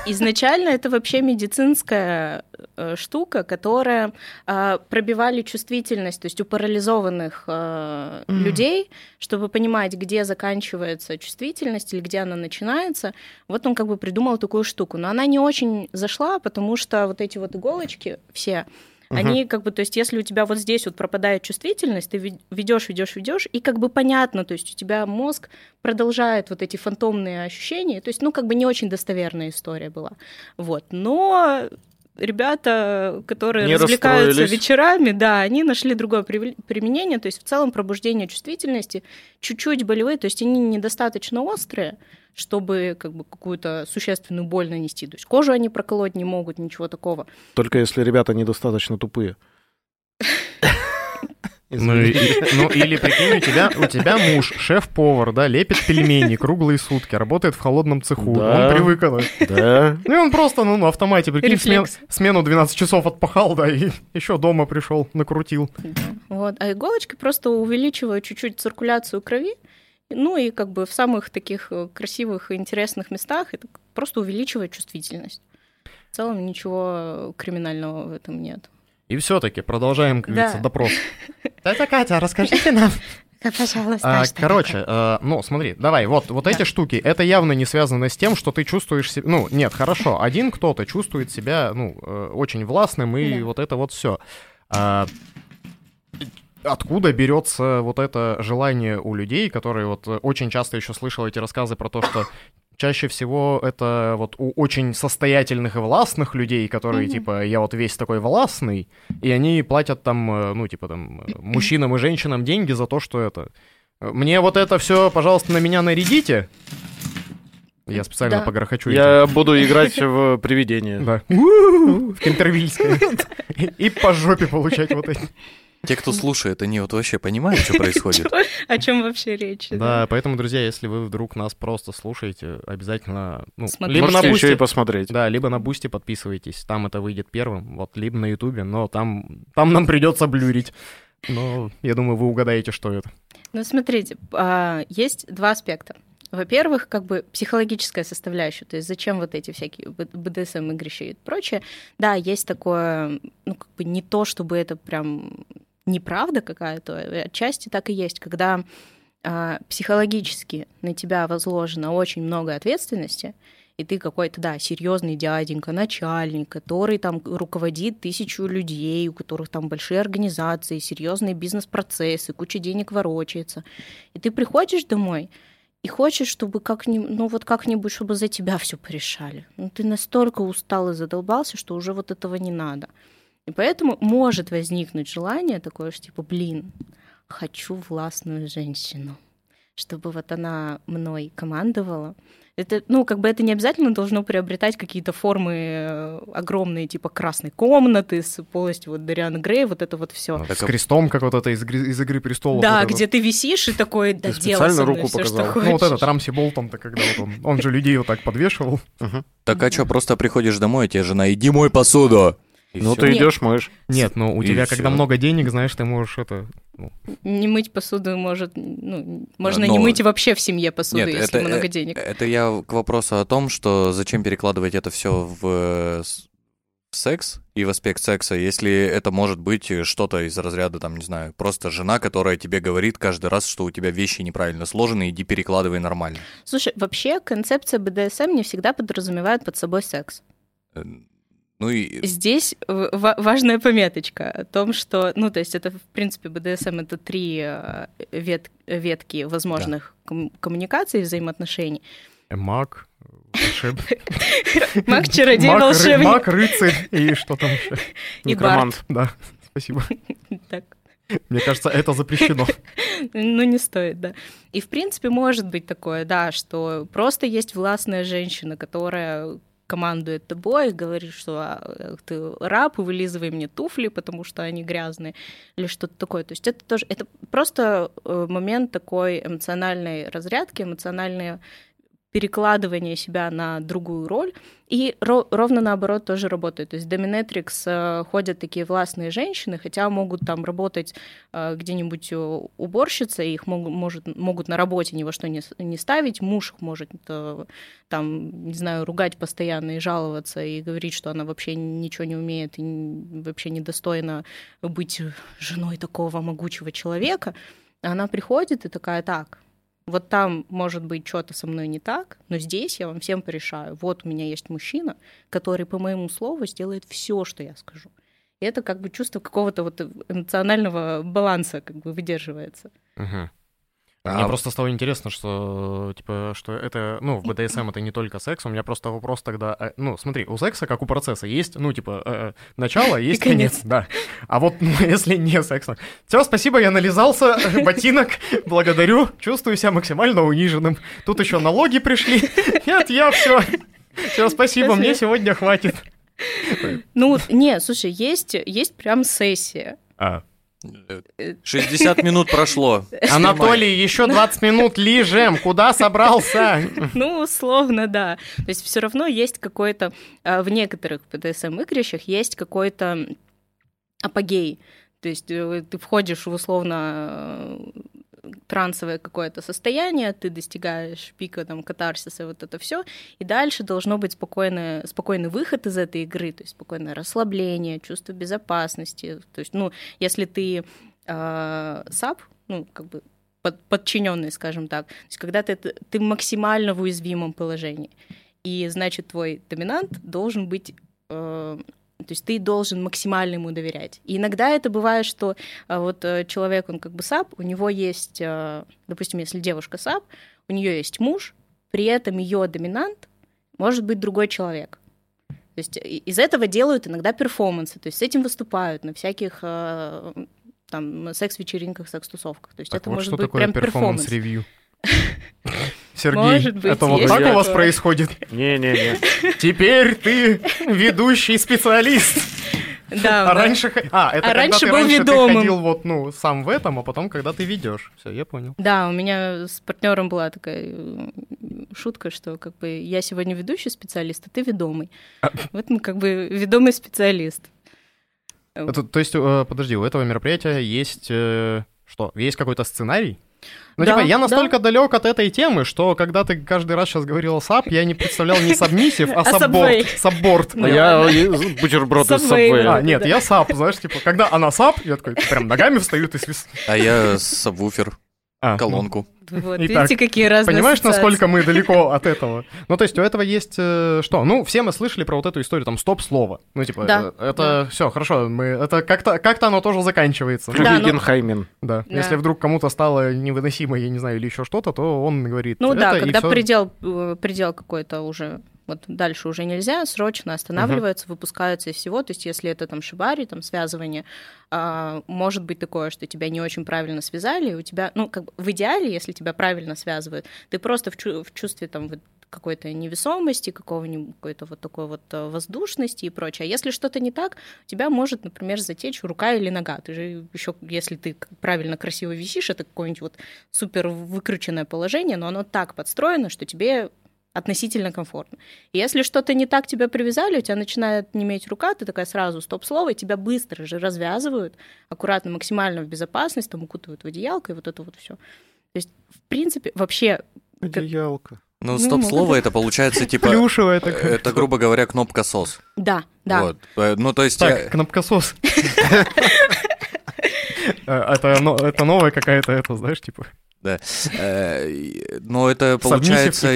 Изначально это вообще медицинская э, штука, которая э, пробивали чувствительность, то есть у парализованных э, Мгм. людей, чтобы понимать, где заканчивается чувствительность или где она начинается. Вот он как бы придумал такую штуку. Но она не очень зашла, потому что вот эти вот иголочки все, Мгм. они как бы, то есть если у тебя вот здесь вот пропадает чувствительность, ты ведешь, ведешь, ведешь, и как бы понятно, то есть у тебя мозг продолжает вот эти фантомные ощущения, то есть, ну, как бы не очень достоверная история была. Вот, но ребята, которые Не развлекаются вечерами, да, они нашли другое применение, то есть в целом пробуждение чувствительности чуть-чуть болевые, то есть они недостаточно острые, чтобы как бы какую-то существенную боль нанести. То есть кожу они проколоть не могут, ничего такого. Только если ребята недостаточно тупые. Ну, и- ну, или прикинь, у тебя, у тебя муж, шеф-повар, да, лепит пельмени круглые сутки, работает в холодном цеху, Да. он привык. Да. Ну и он просто, ну, на автомате, прикинь, смен- смену 12 часов отпахал, да, и еще дома пришел, накрутил. Вот. А иголочки просто увеличивают чуть-чуть циркуляцию крови, ну и как бы в самых таких э, красивых и интересных местах это просто увеличивает чувствительность. В целом ничего криминального в этом нет. И все-таки продолжаем, как Да. говорится, допрос. Тетя Катя, расскажите нам. Пожалуйста. А, короче, э, ну смотри, давай, вот, вот эти штуки, это явно не связано с тем, что ты чувствуешь себя, ну, нет, хорошо, один кто-то чувствует себя, ну, э, очень властным, и Да. вот это вот все. Откуда берется вот это желание у людей, которые вот э, очень часто еще слышал эти рассказы про то, что чаще всего это вот у очень состоятельных и властных людей, которые Мгм. типа я вот весь такой властный, и они платят там, э, ну типа там э, мужчинам и женщинам деньги за то, что это. Мне вот это все, пожалуйста, на меня нарядите. Я специально Да. погрохочу. этим. Я буду играть в привидение. Да. В Кентервильское. И по жопе получать вот эти. Те, кто слушает, они вот вообще понимают, что происходит. О чем вообще речь? Да, поэтому, друзья, если вы вдруг нас просто слушаете, обязательно, ну, Смотрите. либо на Можете еще и Boosty, посмотреть. да, либо на Boosty подписывайтесь, там это выйдет первым, вот, либо на Ютубе, но там, там нам придется блюрить. Но я думаю, вы угадаете, что это. Ну, смотрите, а, есть два аспекта. Во-первых, как бы психологическая составляющая, то есть зачем вот эти всякие Б- БДСМ игрища и прочее. Да, есть такое, ну, как бы не то, чтобы это прям неправда какая-то, отчасти так и есть, когда а, психологически на тебя возложено очень много ответственности, и ты какой-то, да, серьезный дяденька, начальник, который там руководит тысячу людей, у которых там большие организации, серьезные бизнес-процессы, куча денег ворочается. И ты приходишь домой и хочешь, чтобы как-нибудь, ну вот как-нибудь, чтобы за тебя все порешали. Ну ты настолько устал и задолбался, что уже вот этого не надо. И И поэтому может возникнуть желание такое, что типа, блин, хочу властную женщину, чтобы вот она мной командовала. Это, ну, как бы это не обязательно должно приобретать какие-то формы э, огромные, типа красной комнаты с полностью вот Дариана Грей, вот это вот все. Ну, с крестом, как вот это из, игры- из «Игры престолов». Да, вот это где ты висишь и такой, да Ты делай специально со мной руку всё, что показал? вот. Ну, вот хочешь». этот Рамси Болтон-то, когда вот он, он же людей вот так подвешивал. Так а что, просто приходишь домой, а тебе жена, иди мой посуду. Ну, ты идешь, моешь. Нет, ну у И тебя, когда много денег, знаешь, ты можешь это... ну, Не мыть посуду может, ну, можно Но- не мыть вообще в семье посуду, Нет, если это- много э, денег. Это я к вопросу о том, что зачем перекладывать это все в э, в секс и в аспект секса, если это может быть что-то из разряда, там, не знаю, просто жена, которая тебе говорит каждый раз, что у тебя вещи неправильно сложены, иди перекладывай нормально. Слушай, вообще концепция БДСМ не всегда подразумевает под собой секс. Ну и Здесь важная пометочка о том, что, ну, то есть это, в принципе, БДСМ — это три э, вет- ветки возможных ком- коммуникаций, взаимоотношений. э, Маг, волшеб... Маг, чародей, волшебник. Маг, рыцарь и что там еще. И Некромант. Да, спасибо. Так, Мне кажется, это запрещено. ну, не стоит, да. И, в принципе, может быть такое, да, что просто есть властная женщина, которая командует тобой говорит, что а, ты раб, вылизывай мне туфли, потому что они грязные, или что-то такое. То есть это тоже, это просто э, момент такой эмоциональной разрядки, эмоциональное перекладывание себя на другую роль. И ро- ровно наоборот тоже работает. То есть Домиnetrix э, ходят такие властные женщины, хотя могут там работать э, где-нибудь э, уборщица, их мог- может, могут на работе ни во что не, не ставить, муж их может э, там, не знаю, ругать постоянно и жаловаться, и говорить, что она вообще ничего не умеет и вообще недостойна быть женой такого могучего человека. Она приходит и такая, так, вот там, может быть, что-то со мной не так, но здесь я вам всем порешаю. Вот у меня есть мужчина, который по моему слову сделает все, что я скажу. И это как бы чувство какого-то вот эмоционального баланса как бы выдерживается. Мгм. А- Мне просто стало интересно, что, типа, что это, ну, в БДСМ это не только секс. У меня просто вопрос тогда, э, ну, смотри, у секса, как у процесса, есть, ну, типа, э, э, начало, есть конец. конец, да. А вот, ну, если не секс. Все, спасибо, я нализался, ботинок, благодарю, чувствую себя максимально униженным. Тут еще налоги пришли. Нет, я все. Все, спасибо, мне сегодня хватит. Ну, не, слушай, есть, есть прям сессия. А, э, 60 минут прошло. Анатолий, еще 20 минут лижем, куда собрался? Ну, условно, да. То есть все равно есть какой-то, а, в некоторых БДСМ-игрищах есть какой-то апогей. То есть э, ты входишь в условно э, трансовое какое-то состояние, ты достигаешь пика там катарсиса, вот это все, и дальше должно быть спокойное, спокойный выход из этой игры, то есть спокойное расслабление, чувство безопасности. То есть, ну, если ты э, сап, ну, как бы под, подчиненный, скажем так, то есть когда ты, ты максимально в уязвимом положении, и значит твой доминант должен быть э, то есть ты должен максимально ему доверять. И иногда это бывает, что а, вот э, человек, он как бы sub, у него есть, э, допустим, если девушка sub, у нее есть муж, при этом ее доминант может быть другой человек. То есть из этого делают иногда перформансы, то есть с этим выступают на всяких э, там секс-вечеринках, секс-тусовках. То есть Так это вот может что быть такое прям перформанс. performance review? Сергей, Может быть, это вот так у вас происходит? Не-не-не. Теперь ты ведущий специалист. Да, А да. раньше... А, это А когда раньше ты был раньше ты ведомым. ходил вот, ну, сам в этом, а потом, когда ты ведешь. Все, я понял. Да, у меня с партнером была такая шутка, что как бы я сегодня ведущий специалист, а ты ведомый. Вот мы как бы ведомый специалист. Это- то есть, э, подожди, у этого мероприятия есть... э, что, есть какой-то сценарий? Ну, Да, типа, я да. настолько далек от этой темы, что когда ты каждый раз сейчас говорил сап, я не представлял не сабмиссив, а А сабборд. Сабборд. А я бутерброд из Subway. А, нет, Да. я сап, знаешь, типа, когда она сап, я такой, прям ногами встаю, ты свис... А я сабвуфер, А, ну, колонку. Вот, Итак, видите, какие разные Понимаешь, ассоциации. насколько мы далеко от этого? Ну, то есть у этого есть э, что? Ну, все мы слышали про вот эту историю, там, стоп-слово. Ну, типа, Да, э, это все, хорошо, мы, это как-то как оно тоже заканчивается. Да, ну- Гuggenheimen. Да. Да. Если вдруг кому-то стало невыносимо, я не знаю, или еще что-то, то он говорит. Ну это, да, и когда всё. предел, э, предел какой-то уже вот дальше уже нельзя, срочно останавливаются, выпускаются из всего. То есть если это там шибари, там связывание, а, может быть такое, что тебя не очень правильно связали, у тебя, ну, как бы в идеале, если тебя правильно связывают, ты просто в, чу- в чувстве там вот какой-то невесомости, какого-нибудь какой-то вот такой вот э, воздушности и прочее. А если что-то не так, у тебя может, например, затечь рука или нога. Ты же еще, если ты правильно красиво висишь, это какое-нибудь вот супер выкрученное положение, но оно так подстроено, что тебе относительно комфортно. И если что-то не так тебя привязали, у тебя начинает неметь рука, ты такая сразу стоп-слово, и тебя быстро же развязывают, аккуратно, максимально в безопасность, там укутывают в одеялко и вот это вот все. То есть, в принципе, вообще... Одеялка. Ну, Ну, стоп-слово это получается типа... Плюшевая э, такая. Это, грубо говоря, кнопка СОС. Да, да. Вот. Э, Ну, то есть... Так, я- кнопкосос. Э, Это но- это новая какая-то, это, знаешь, типа... Э, и- Но это получается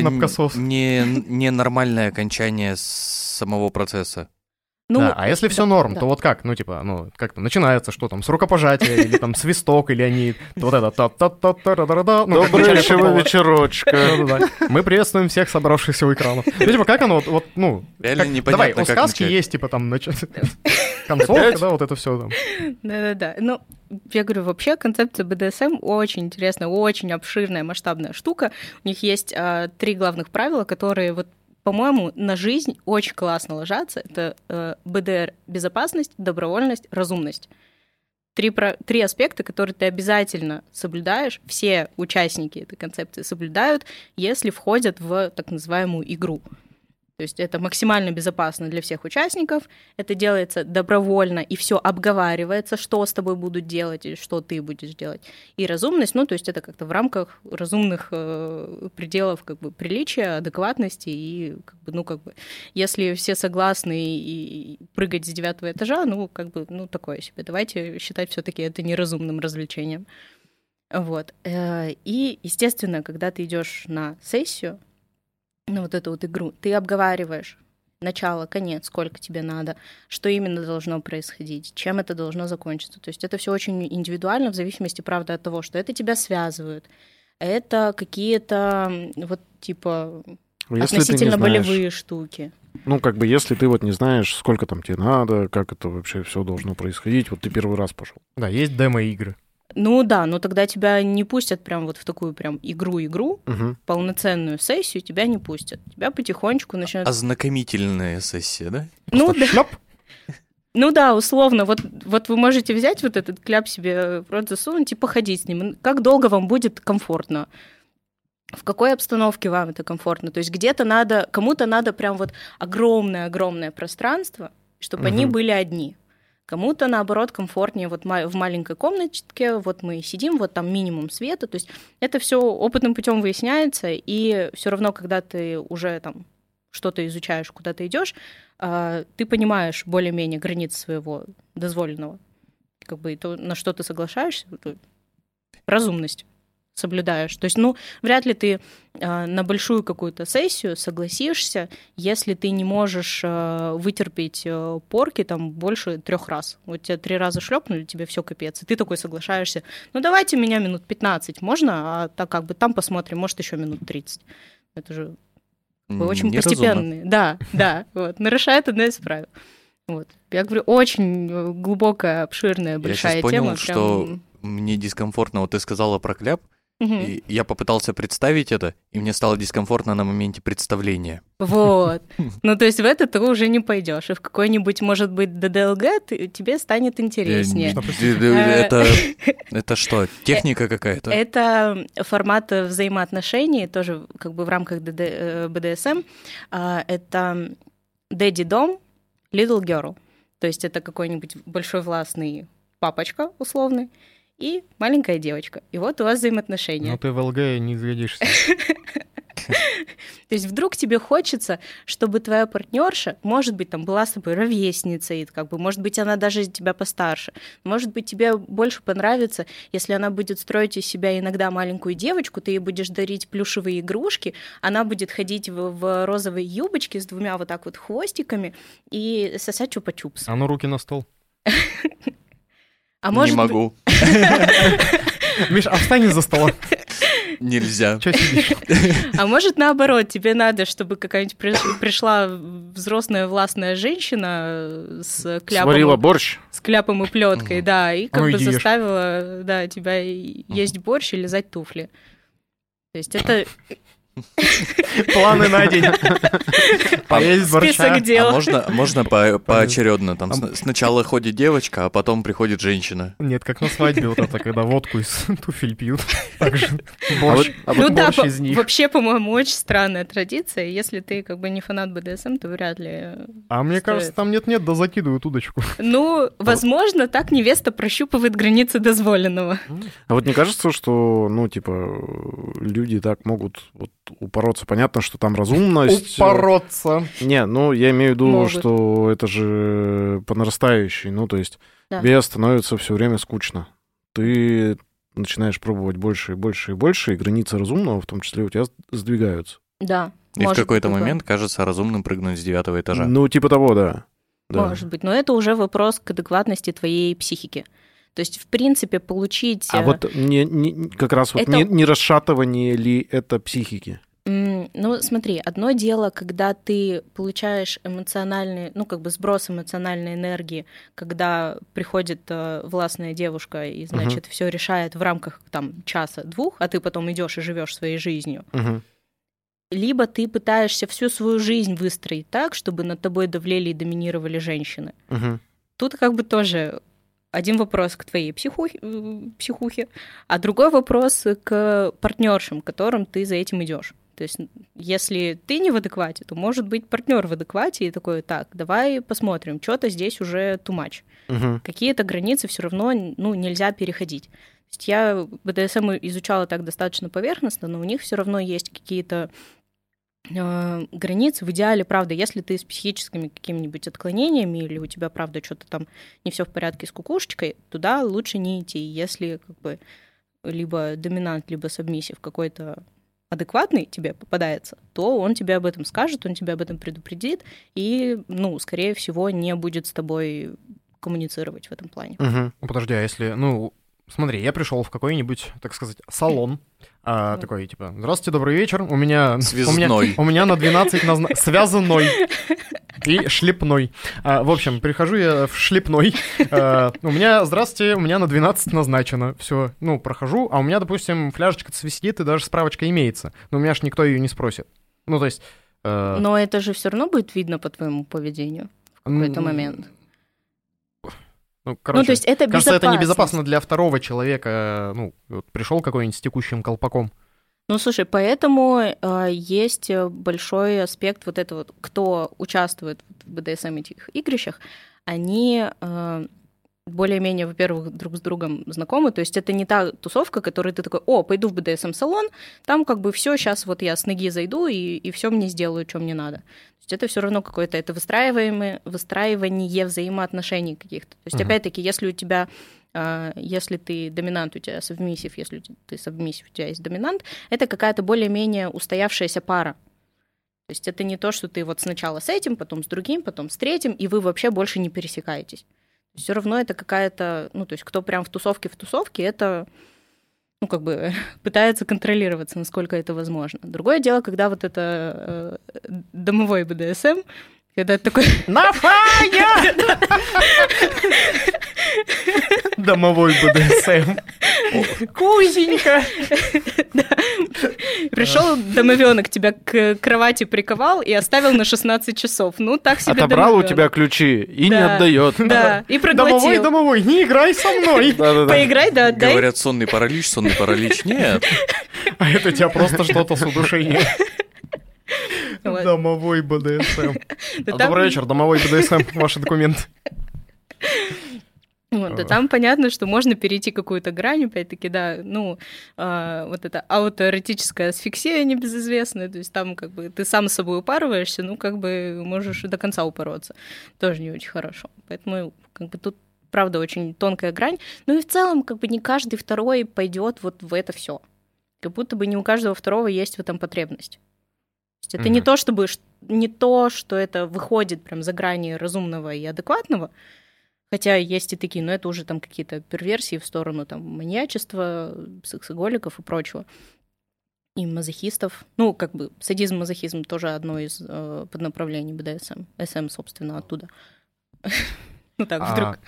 не, не нормальное окончание самого процесса. Ну, Да, а если все норм, да. то вот как, ну, типа, ну, как там, начинается что там, с рукопожатия, или там свисток, или они, вот это та та та та да да да начале Добрейшего вечерочка. Мы приветствуем всех собравшихся у экранов. Ну, типа, как оно, вот, вот, ну, давай, у как сказки есть, типа, там, концовка, да, вот это все там. Да-да-да. Ну, я говорю, вообще концепция БДСМ очень интересная, очень обширная, масштабная штука. У них есть а, три главных правила, которые вот по-моему, на жизнь очень классно ложатся. Это э, БДР — безопасность, добровольность, разумность. Три, про... три аспекта, которые ты обязательно соблюдаешь, все участники этой концепции соблюдают, если входят в так называемую игру. То есть это максимально безопасно для всех участников, это делается добровольно, и все обговаривается, что с тобой будут делать и что ты будешь делать. И разумность, ну, то есть это как-то в рамках разумных э, пределов как бы приличия, адекватности, и как бы, ну, как бы, если все согласны и, прыгать с девятого этажа, ну, как бы, ну, такое себе. Давайте считать все таки это неразумным развлечением. Вот. Э, И, естественно, когда ты идешь на сессию, на вот эту вот игру, ты обговариваешь начало, конец, сколько тебе надо, что именно должно происходить, чем это должно закончиться. То есть это все очень индивидуально, в зависимости, правда, от того, что это тебя связывают, это какие-то вот типа Если ты не относительно знаешь, болевые штуки. ну, как бы, если ты вот не знаешь, сколько там тебе надо, как это вообще все должно происходить, вот ты первый раз пошел. Да, есть демо-игры. Ну да, но тогда тебя не пустят прям вот в такую прям игру-игру, Мгм. полноценную сессию тебя не пустят. Тебя потихонечку начнут... Ознакомительная сессия, да? Ну Просто да, шлеп. Ну да, условно, вот, вот вы можете взять вот этот кляп себе в рот засунуть и походить с ним. Как долго вам будет комфортно? В какой обстановке вам это комфортно? То есть где-то надо, кому-то надо прям вот огромное-огромное пространство, чтобы они Мгм. были одни. Кому-то, наоборот, комфортнее вот в маленькой комнатке, вот мы сидим, вот там минимум света. То есть это все опытным путем выясняется, и все равно, когда ты уже там что-то изучаешь, куда ты идешь, а, ты понимаешь более-менее границы своего дозволенного. Как бы то, на что ты соглашаешься, разумность соблюдаешь. То есть, ну, вряд ли ты а, на большую какую-то сессию согласишься, если ты не можешь а, вытерпеть а, порки там больше трех раз. Вот тебя три раза шлепнули, тебе все капец. И ты такой соглашаешься. Ну, давайте меня минут 15 можно, а так как бы там посмотрим, может, еще минут 30. Это же вы очень Неразумно. постепенные. Да, да. Вот. Нарушает одно из правил. Вот. Я говорю, очень э, глубокая, обширная, большая понял, тема. что прям- Мне дискомфортно, вот ты сказала про кляп, И я попытался представить это, и мне стало дискомфортно на моменте представления. Вот. Ну, то есть в это ты уже не пойдешь. И в какой-нибудь, может быть, ДДЛГ ты- тебе станет интереснее. Э, д- д- Это, это что, техника какая-то? Это формат взаимоотношений, тоже как бы в рамках ДД, э, БДСМ. А, Это Daddy Dom, Little Girl. То есть это какой-нибудь большой властный папочка условный и маленькая девочка. И вот у вас взаимоотношения. Ну ты в ЛГ не зарядишься. То есть вдруг тебе хочется, чтобы твоя партнерша, может быть, там была с тобой ровесницей, как бы, может быть, она даже тебя постарше, может быть, тебе больше понравится, если она будет строить из себя иногда маленькую девочку, ты ей будешь дарить плюшевые игрушки, она будет ходить в, в розовой юбочке с двумя вот так вот хвостиками и сосать чупа-чупс. А ну руки на стол. А может не могу. Миш, а встань из-за стола. Нельзя. Че сидишь? А может, наоборот, тебе надо, чтобы какая-нибудь приш- пришла взрослая властная женщина с кляпом, Сварила борщ. с кляпом и плеткой, да, и как Ну, бы заставила да, тебя есть борщ и лизать туфли. То есть это Планы на день. Поесть борща. список дел. А можно, можно по- поочередно? Там сначала ходит девочка, а потом приходит женщина. Нет, как на свадьбе вот это, когда водку из туфель пьют. А борщ. вот- а Ну да, вообще, по-моему, очень странная традиция. Если ты как бы не фанат БДСМ, то вряд ли. А мне кажется, там нет-нет, да закидывают удочку. Ну, возможно, так невеста прощупывает границы дозволенного. А вот не кажется, что, ну, типа, люди так могут вот упороться? Понятно, что там разумность... э, Упороться. Не, ну, я имею в виду, Могут. что это же по нарастающей. Ну, то есть Да. тебе становится все время скучно. Ты начинаешь пробовать больше и больше и больше, и границы разумного, в том числе, у тебя сдвигаются. Да. И в может какой-то быть такое. момент кажется разумным прыгнуть с девятого этажа. Ну, типа того, да. Да. Может быть, но это уже вопрос к адекватности твоей психики. То есть, в принципе, получить... А э, вот не, не- как раз вот Это- не, не расшатывание ли это психики? Ну, смотри, одно дело, когда ты получаешь эмоциональный, ну, как бы сброс эмоциональной энергии, когда приходит э, властная девушка и, значит, все решает в рамках там часа-двух, а ты потом идешь и живешь своей жизнью. Мгм. Либо ты пытаешься всю свою жизнь выстроить так, чтобы над тобой давлели и доминировали женщины. Мгм. Тут как бы тоже один вопрос к твоей психухе, э, психухе, а другой вопрос к партнершам, которым ты за этим идешь. То есть, если ты не в адеквате, то может быть партнер в адеквате и такой, так, давай посмотрим, что-то здесь уже too much. Мгм. Какие-то границы все равно ну, нельзя переходить. То есть я БДСМ изучала так достаточно поверхностно, но у них все равно есть какие-то э, границы. В идеале, правда, если ты с психическими какими-нибудь отклонениями или у тебя, правда, что-то там не все в порядке с кукушечкой, туда лучше не идти. Если как бы либо доминант, либо сабмиссив какой-то адекватный тебе попадается, то он тебе об этом скажет, он тебя об этом предупредит и, ну, скорее всего, не будет с тобой коммуницировать в этом плане. Ну, Подожди, а если, ну, смотри, я пришел в какой-нибудь, так сказать, салон, а, такой, типа, здравствуйте, добрый вечер, у меня... У меня, Связной. у меня на 12 назна... связанной и шлепной. А, в общем, прихожу я в шлепной, а, у меня, здравствуйте, у меня на 12 назначено, все, ну, прохожу, а у меня, допустим, фляжечка сидит и даже справочка имеется, но у меня ж никто ее не спросит. Ну, то есть... э, Но это же все равно будет видно по твоему поведению в какой-то момент. Ну, короче, ну, то есть это Кажется, это небезопасно для второго человека. Ну, вот пришел какой-нибудь с текущим колпаком. Ну, слушай, поэтому э, есть большой аспект вот этого, кто участвует в БДСМ этих игрищах, они э, более-менее, во-первых, друг с другом знакомы, то есть это не та тусовка, которой ты такой, о, пойду в БДСМ-салон, там как бы все, сейчас вот я с ноги зайду и, и все мне сделаю, что мне надо. То есть это все равно какое-то это выстраиваемое, выстраивание взаимоотношений каких-то. То есть, Мгм. опять-таки, если у тебя а, если ты доминант, у тебя совмиссив, если ты совмиссив, у тебя есть доминант, это какая-то более-менее устоявшаяся пара. То есть это не то, что ты вот сначала с этим, потом с другим, потом с третьим, и вы вообще больше не пересекаетесь. Все равно это какая-то, ну, то есть кто прям в тусовке в тусовке, это, ну, как бы пытается контролироваться, насколько это возможно. Другое дело, когда вот это э, домовой БДСМ, когда ты такой, На фая! Домовой БДСМ. Кузенька. пришел домовенок, тебя к кровати приковал и оставил на 16 часов. Ну, так себе Отобрал у тебя ключи и не Да. отдает. Да, и Домовой, проглотил. домовой, не играй со мной. Поиграй, да, отдай. Говорят, сонный паралич, сонный паралич. Нет. А это у тебя просто что-то с удушением. Домовой БДСМ. А, Добрый вечер, домовой БДСМ, ваши документы. Вот, да там понятно, что можно перейти какую-то грань, опять-таки, да, ну, а, вот это аутоэротическая асфиксия небезызвестная, то есть там как бы ты сам с собой упарываешься, ну, как бы можешь до конца упороться. Тоже не очень хорошо. Поэтому как бы тут правда очень тонкая грань. Ну и в целом, как бы не каждый второй пойдет вот в это все. Как будто бы не у каждого второго есть в этом потребность. То есть это не то, чтобы не то, что это выходит прям за грани разумного и адекватного, Хотя есть и такие, но это уже там какие-то перверсии в сторону там маньячества, сексоголиков и прочего. и мазохистов. Ну, как бы садизм, мазохизм тоже одно из э, поднаправлений БДСМ. СМ, собственно, оттуда. Ну так, вдруг.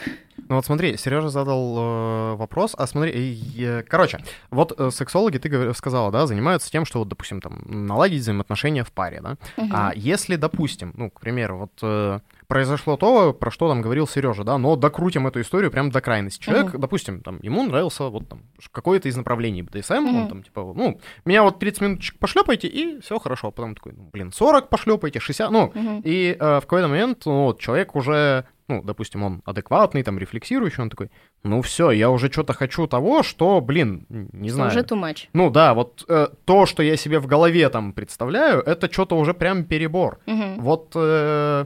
А, ну вот смотри, Сережа задал э, вопрос, а смотри, э, короче, вот э, сексологи, ты сказала, да, занимаются тем, что вот, допустим, там, наладить взаимоотношения в паре, да? Мгм. А если, допустим, ну, к примеру, вот э, произошло то, про что там говорил Сережа, да, но докрутим эту историю прям до крайности. Человек, Мгм. допустим, там, ему нравился вот там какое-то из направлений БДСМ, он Мгм. там, типа, ну, меня вот 30 минуточек пошлепайте, и все хорошо. Потом такой, ну, блин, 40 пошлепайте, 60, ну, Мгм. и э, в какой-то момент, ну, вот, человек уже, ну, допустим, он адекватный, там, рефлексирующий, он такой, ну, все, я уже что-то хочу того, что, блин, не знаю. Уже too much. Ну да, вот э, то, что я себе в голове там представляю, это что-то уже прям перебор. Мгм. Вот э,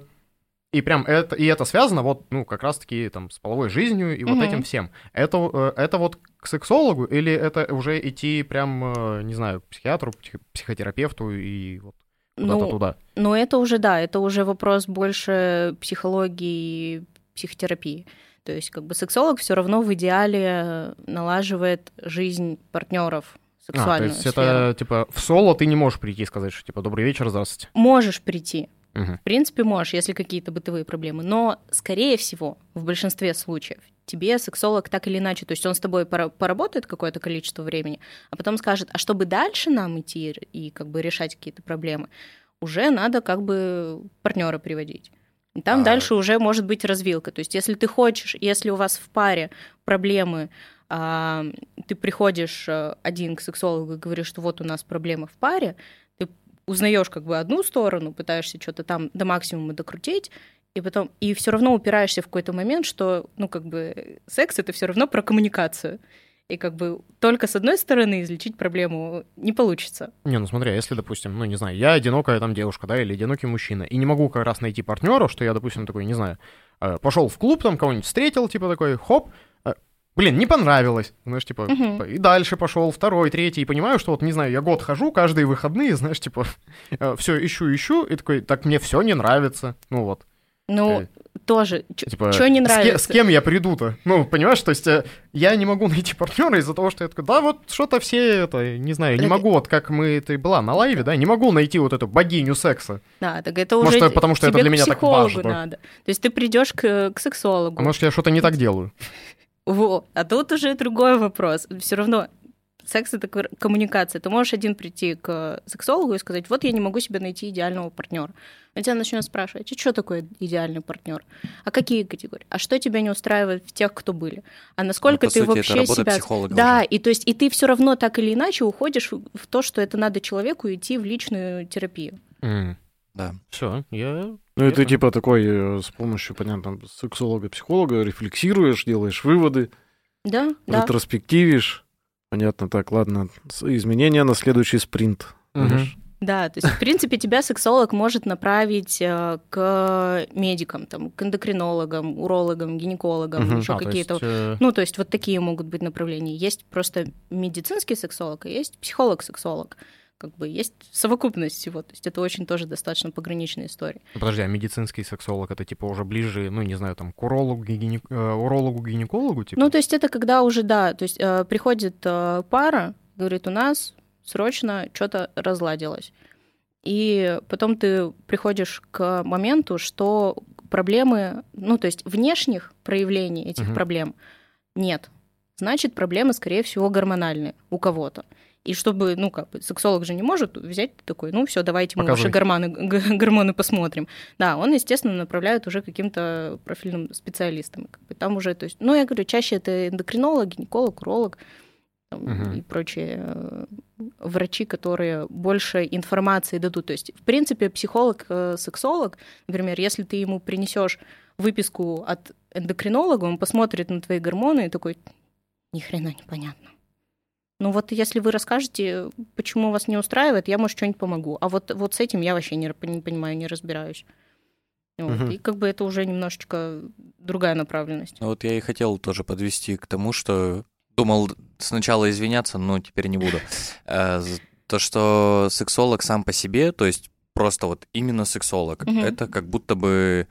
и прям это и это связано вот ну как раз-таки там с половой жизнью и вот Мгм. этим всем. Это э, это вот к сексологу или это уже идти прям э, не знаю к психиатру, псих- психотерапевту и вот куда-то Ну, туда. Но это уже, да, это уже вопрос больше психологии психотерапии. То есть как бы сексолог все равно в идеале налаживает жизнь партнеров А, то сексуальную есть сферу. это типа в соло ты не можешь прийти и сказать, что типа добрый вечер, здравствуйте. Можешь прийти, Мгм. в принципе, можешь, если какие-то бытовые проблемы. Но, скорее всего, в большинстве случаев тебе сексолог так или иначе, то есть он с тобой пора- поработает какое-то количество времени, а потом скажет, а чтобы дальше нам идти и как бы решать какие-то проблемы, уже надо как бы партнера приводить. И там А- дальше уже может быть развилка. То есть если ты хочешь, если у вас в паре проблемы, а, ты приходишь э, один к сексологу и говоришь, что вот у нас проблемы в паре, узнаешь как бы одну сторону, пытаешься что-то там до максимума докрутить, и потом и все равно упираешься в какой-то момент, что ну как бы секс это все равно про коммуникацию. И как бы только с одной стороны излечить проблему не получится. Не, ну смотри, а если, допустим, ну не знаю, я одинокая там девушка, да, или одинокий мужчина, и не могу как раз найти партнера, что я, допустим, такой, не знаю, пошел в клуб, там кого-нибудь встретил, типа такой, хоп, э, блин, не понравилось, знаешь, типа, типа, и дальше пошел, второй, третий, и понимаю, что вот, не знаю, я год хожу, каждые выходные, знаешь, типа, все, ищу, ищу, и такой, так мне все не нравится, ну вот. Ну, Э, тоже, Типа, что не с нравится? С, кем я приду-то? Ну, понимаешь, то есть э, я не могу найти партнера из-за того, что я такой, да, вот что-то все это, не знаю, не могу, вот как мы это и была на лайве, да, не могу найти вот эту богиню секса. Да, так это Может, уже это потому что это для меня так важно. надо. То есть ты придешь к, к сексологу. А может, я что-то не так делаю? Во. А тут уже другой вопрос. Все равно секс это коммуникация. Ты можешь один прийти к сексологу и сказать, вот я не могу себе найти идеального партнера. Он тебя начнет спрашивать, а что такое идеальный партнер? А какие категории? А что тебя не устраивает в тех, кто были? А насколько Ну, ты сути, это вообще работа себя... психолога Да, уже. и то есть и ты все равно так или иначе уходишь в в то, что это надо человеку идти в личную терапию. Да. Все, я... Ну, это типа такой э, с помощью, понятно, сексолога, психолога рефлексируешь, делаешь выводы, Да, да. ретроспективишь. Понятно, так, ладно. Изменения на следующий спринт. Да, то есть, в принципе, тебя сексолог может направить э, к медикам, там, к эндокринологам, урологам, гинекологам, Мгм. еще А, то какие-то. есть, э, Ну, то есть вот такие могут быть направления. Есть просто медицинский сексолог, а есть психолог-сексолог. Как бы есть совокупность всего. То есть это очень тоже достаточно пограничная история. ну, Подожди, а медицинский сексолог это типа уже ближе, ну не знаю, там к урологу, гине- э, урологу, гинекологу, типа? Ну, то есть это когда уже, да, то есть э, приходит э, пара, говорит, у нас срочно что-то разладилось. И потом ты приходишь к моменту, что проблемы, ну, то есть внешних проявлений этих Мгм. проблем нет. Значит, проблемы, скорее всего, гормональные у кого-то. И чтобы, ну, как бы, сексолог же не может взять такой, ну, все, давайте мы Показывай. ваши гормоны, гормоны посмотрим. Да, он, естественно, направляет уже каким-то профильным специалистам. Как бы там уже, то есть, ну, я говорю, чаще это эндокринолог, гинеколог, уролог там, Мгм. и прочие э, врачи, которые больше информации дадут. То есть, в принципе, психолог, э, сексолог, например, если ты ему принесешь выписку от эндокринолога, он посмотрит на твои гормоны и такой, ни хрена непонятно. Ну вот если вы расскажете, почему вас не устраивает, я, может, что-нибудь помогу. А вот, вот с этим я вообще не, не понимаю, не разбираюсь. Вот. Мгм. И как бы это уже немножечко другая направленность. Ну вот я и хотел тоже подвести к тому, что думал сначала извиняться, но теперь не буду. Э, То, что сексолог сам по себе, то есть просто вот именно сексолог, Мгм. это как будто бы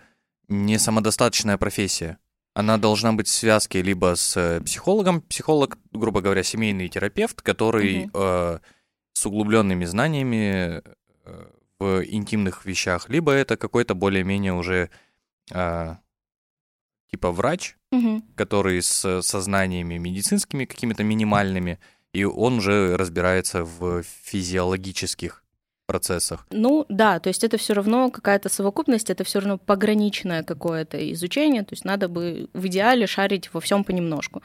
не самодостаточная профессия. Она должна быть в связке либо с э, психологом, психолог, грубо говоря, семейный терапевт, который Мгм. э, с углубленными знаниями э, в интимных вещах, либо это какой-то более-менее уже а, типа врач, Мгм. который с со знаниями медицинскими какими-то минимальными, и он уже разбирается в физиологических процессах. Ну да, то есть это все равно какая-то совокупность, это все равно пограничное какое-то изучение, то есть надо бы в идеале шарить во всем понемножку.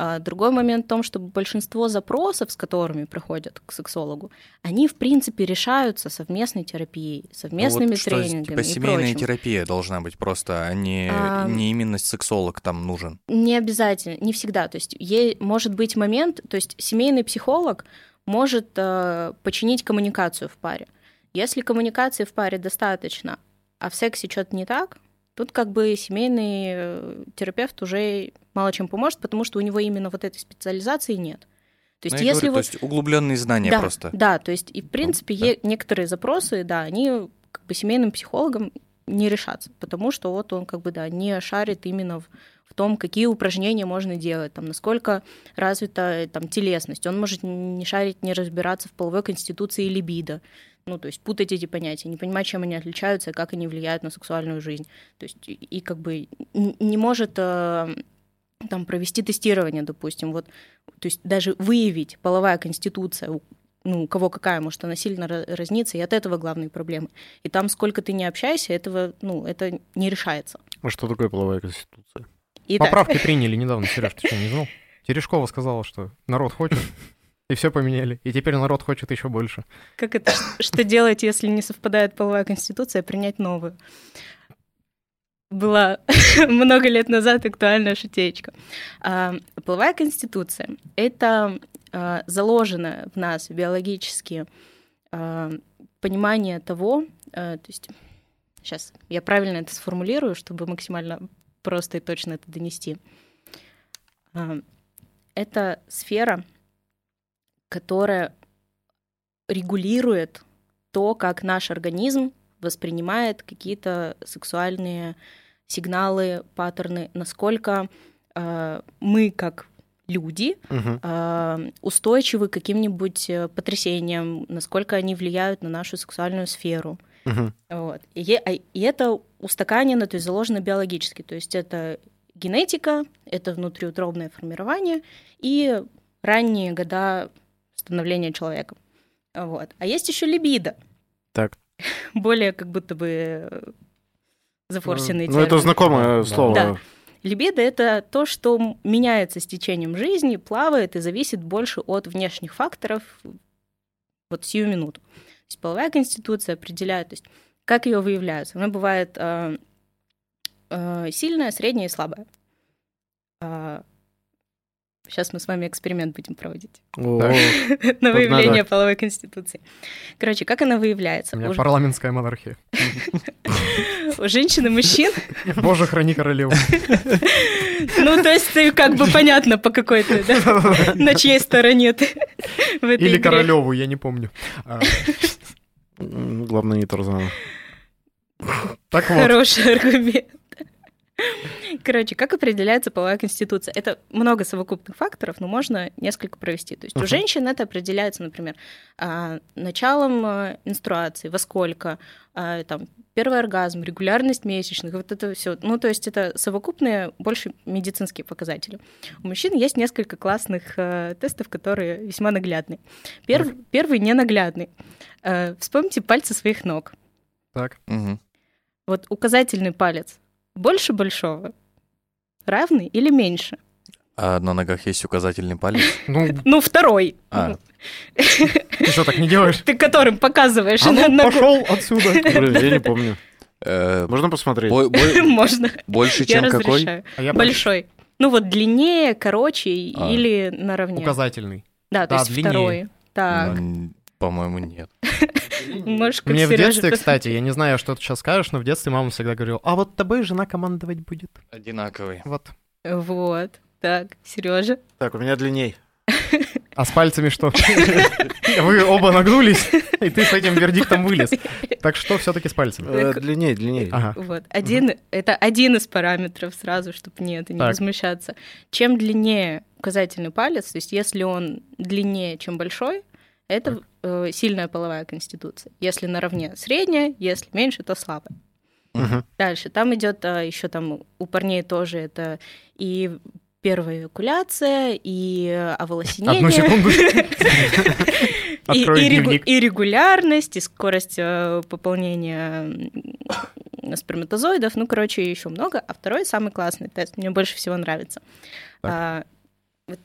А другой момент в том, что большинство запросов, с которыми приходят к сексологу, они в принципе решаются совместной терапией, совместными Ну вот что, тренингами типа и семейная прочим. терапия должна быть просто, а не, А, не именно сексолог там нужен. Не обязательно, не всегда. То есть е- может быть момент, то есть семейный психолог может э, починить коммуникацию в паре. Если коммуникации в паре достаточно, а в сексе что-то не так, тут как бы семейный э, терапевт уже мало чем поможет, потому что у него именно вот этой специализации нет. То есть Ну, если говорю, вот то есть углубленные знания да, просто. Да, то есть и в принципе да. е- некоторые запросы, да, они как бы семейным психологам не решатся, потому что вот он как бы да не шарит именно в том, какие упражнения можно делать, там насколько развита э, там телесность. Он может не шарить, не разбираться в половой конституции и либидо. Ну, то есть путать эти понятия, не понимать, чем они отличаются как они влияют на сексуальную жизнь. То есть и, и как бы не может э, там провести тестирование, допустим, вот, то есть даже выявить половая конституция, ну, у кого какая, может, она сильно ра- разнится, и от этого главные проблемы. И там, сколько ты не общаешься, этого, ну, это не решается. А что такое половая конституция? Итак, Поправки приняли недавно, Сереж, ты что, не знал? Терешкова сказала, что народ хочет, и все поменяли. И теперь народ хочет еще больше. как это, что делать, если не совпадает половая конституция, принять новую? Была много лет назад актуальная шутечка. А, Половая конституция — это а, заложенное в нас биологически а, понимание того, а, то есть сейчас я правильно это сформулирую, чтобы максимально просто и точно это донести. А, Это сфера, которая регулирует то, как наш организм воспринимает какие-то сексуальные сигналы, паттерны, насколько э, мы как люди Мгм. э, устойчивы к каким-нибудь э, потрясениям, насколько они влияют на нашу сексуальную сферу. Мгм. Вот. И, а- и это устаканено, то есть заложено биологически. То есть это генетика, это внутриутробное формирование и ранние года становления человека. Вот. А есть еще либидо. Так. Более как будто бы э, зафорсенный Ну, это термин. знакомое Да. слово. Да. Либидо — это то, что меняется с течением жизни, плавает и зависит больше от внешних факторов вот сию минуту. Есть половая конституция определяет, то есть как ее выявляют. Она бывает э, э, сильная, средняя и слабая. сейчас мы с вами эксперимент будем проводить на выявление половой конституции. Короче, как она выявляется? У меня парламентская монархия. женщин и мужчин Боже, храни королеву. Ну, то есть ты как бы понятно, по какой ты, да? На чьей стороне ты в этой Или игре. королеву, я не помню. А, Главное, не Тарзана. Так вот, Хороший аргумент. Короче, как определяется половая конституция? Это много совокупных факторов, но можно несколько провести. То есть у Мгм. женщин это определяется, например, а, началом а, менструации, во сколько, а, там, первый оргазм, регулярность месячных, вот это все. Ну, то есть это совокупные, больше медицинские показатели. У мужчин есть несколько классных а, тестов, которые весьма наглядны. Перв- Первый ненаглядный. А, Вспомните пальцы своих ног. так. Мгм. Вот указательный палец больше большого, равный или меньше? А на ногах есть указательный палец. Ну, Ну, второй. А. ты что, так не делаешь? Ты которым показываешь А на ну, пошел отсюда. Блин, Я не помню. Э, Можно посмотреть? Можно. Больше, чем какой? А Большой. Ну вот длиннее, короче А. или наравне. Указательный. Да, то есть второй. Так, По-моему, нет. Можешь Мне в Серёжа детстве, пос- кстати, я не знаю, что ты сейчас скажешь, но в детстве мама всегда говорила, а вот тобой жена командовать будет. Одинаковый. Вот. Вот. Так, Сережа. Так, у меня длинней. А с пальцами что? Вы оба нагнулись, и ты с этим вердиктом вылез. Так что все-таки с пальцами? Э, Длинней, длинней. Ага. Вот. Один, это один из параметров сразу, чтобы нет, не Так. возмущаться. Чем длиннее указательный палец, то есть если он длиннее, чем большой, Это э, сильная половая конституция. Если наравне средняя, если меньше, то слабая. Мгм. Дальше там идет еще там у парней тоже это и первая эякуляция, и э, оволосенение. Одну секунду. И, и регу- и регулярность, и скорость э, пополнения сперматозоидов. Ну, короче, еще много. А второй самый классный тест. Мне больше всего нравится. Так. А,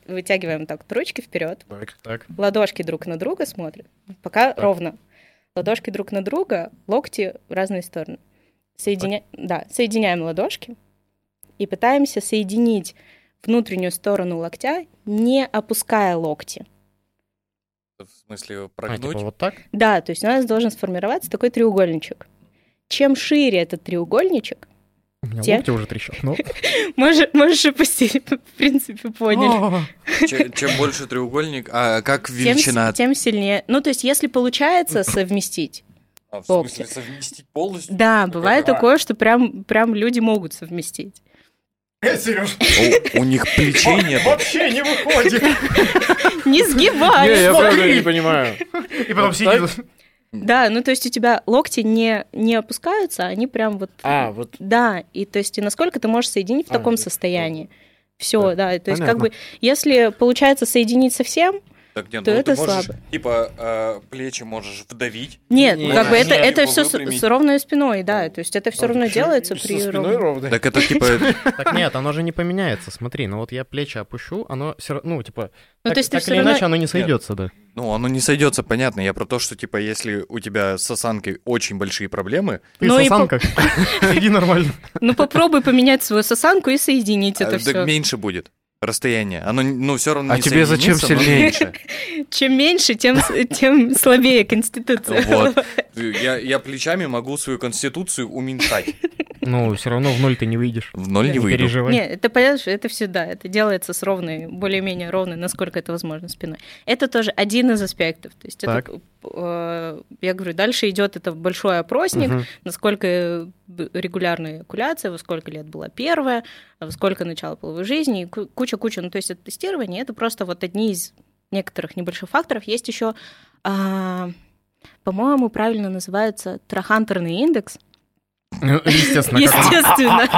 вытягиваем так ручки вперед, Так, так. ладошки друг на друга смотрят. Пока ровно. Ладошки друг на друга, локти в разные стороны. Соединя... Да, соединяем ладошки и пытаемся соединить внутреннюю сторону локтя, не опуская локти. В смысле, А, прогнуть? типа вот так? Да, то есть у нас должен сформироваться такой треугольничек. Чем шире этот треугольничек, У меня Те? локти уже трещат. Ну. можешь, можешь опустить, в принципе, поняли. Че- Чем больше треугольник, а как величина? тем сильнее. Ну, то есть, если получается совместить, А, в локти. смысле, совместить полностью? да, бывает А. такое, что прям, прям люди могут совместить. Сереж, У, у них плечей нет. вообще не выходит. Не Не, сгибай! я Смотри. правда не понимаю. И потом сидит. Да, ну то есть у тебя локти не, не опускаются, они прям вот... А, вот Да, и то есть и насколько ты можешь соединить в А, таком состоянии. Все, да. то есть как понятно. бы, если получается соединить совсем, Так нет, То ну это ты можешь, слабо. типа, э, плечи можешь вдавить. нет, Не, как бы это, это все с, выпрямить. с ровной спиной, да, то есть это все А, равно делается при спиной ровной... ровной. Так это типа... Так нет, оно же не поменяется. Смотри, ну вот я плечи опущу, оно все равно, ну, типа, Ну, так, то есть ты так или равно- иначе оно не сойдется, да. Ну, оно не сойдется, понятно. Я про то, что, типа, если у тебя с осанкой очень большие проблемы, Ты Ну сосанка. Иди нормально. Ну попробуй поменять свою сосанку и соединить а, это так все. меньше будет расстояние. Оно, ну, все равно А не тебе зачем сильнее? меньше. Чем меньше, тем, тем слабее конституция. Вот. Я, я плечами могу свою конституцию уменьшать. Ну, все равно в ноль ты не выйдешь. В ноль не Не выйду. переживай. Нет, это понятно, что это всегда, это делается с ровной, более-менее ровной, насколько это возможно, спиной. Это тоже один из аспектов. То есть это, Так. э, я говорю, дальше идет это большой опросник, Мгм. насколько э, регулярная эякуляция, во сколько лет была первая, во сколько начало половой жизни, куча-куча. Ну, то есть это тестирование, это просто вот одни из некоторых небольших факторов. Есть еще, а, по-моему, правильно называется трахантерный индекс. Ну, Естественно, Естественно.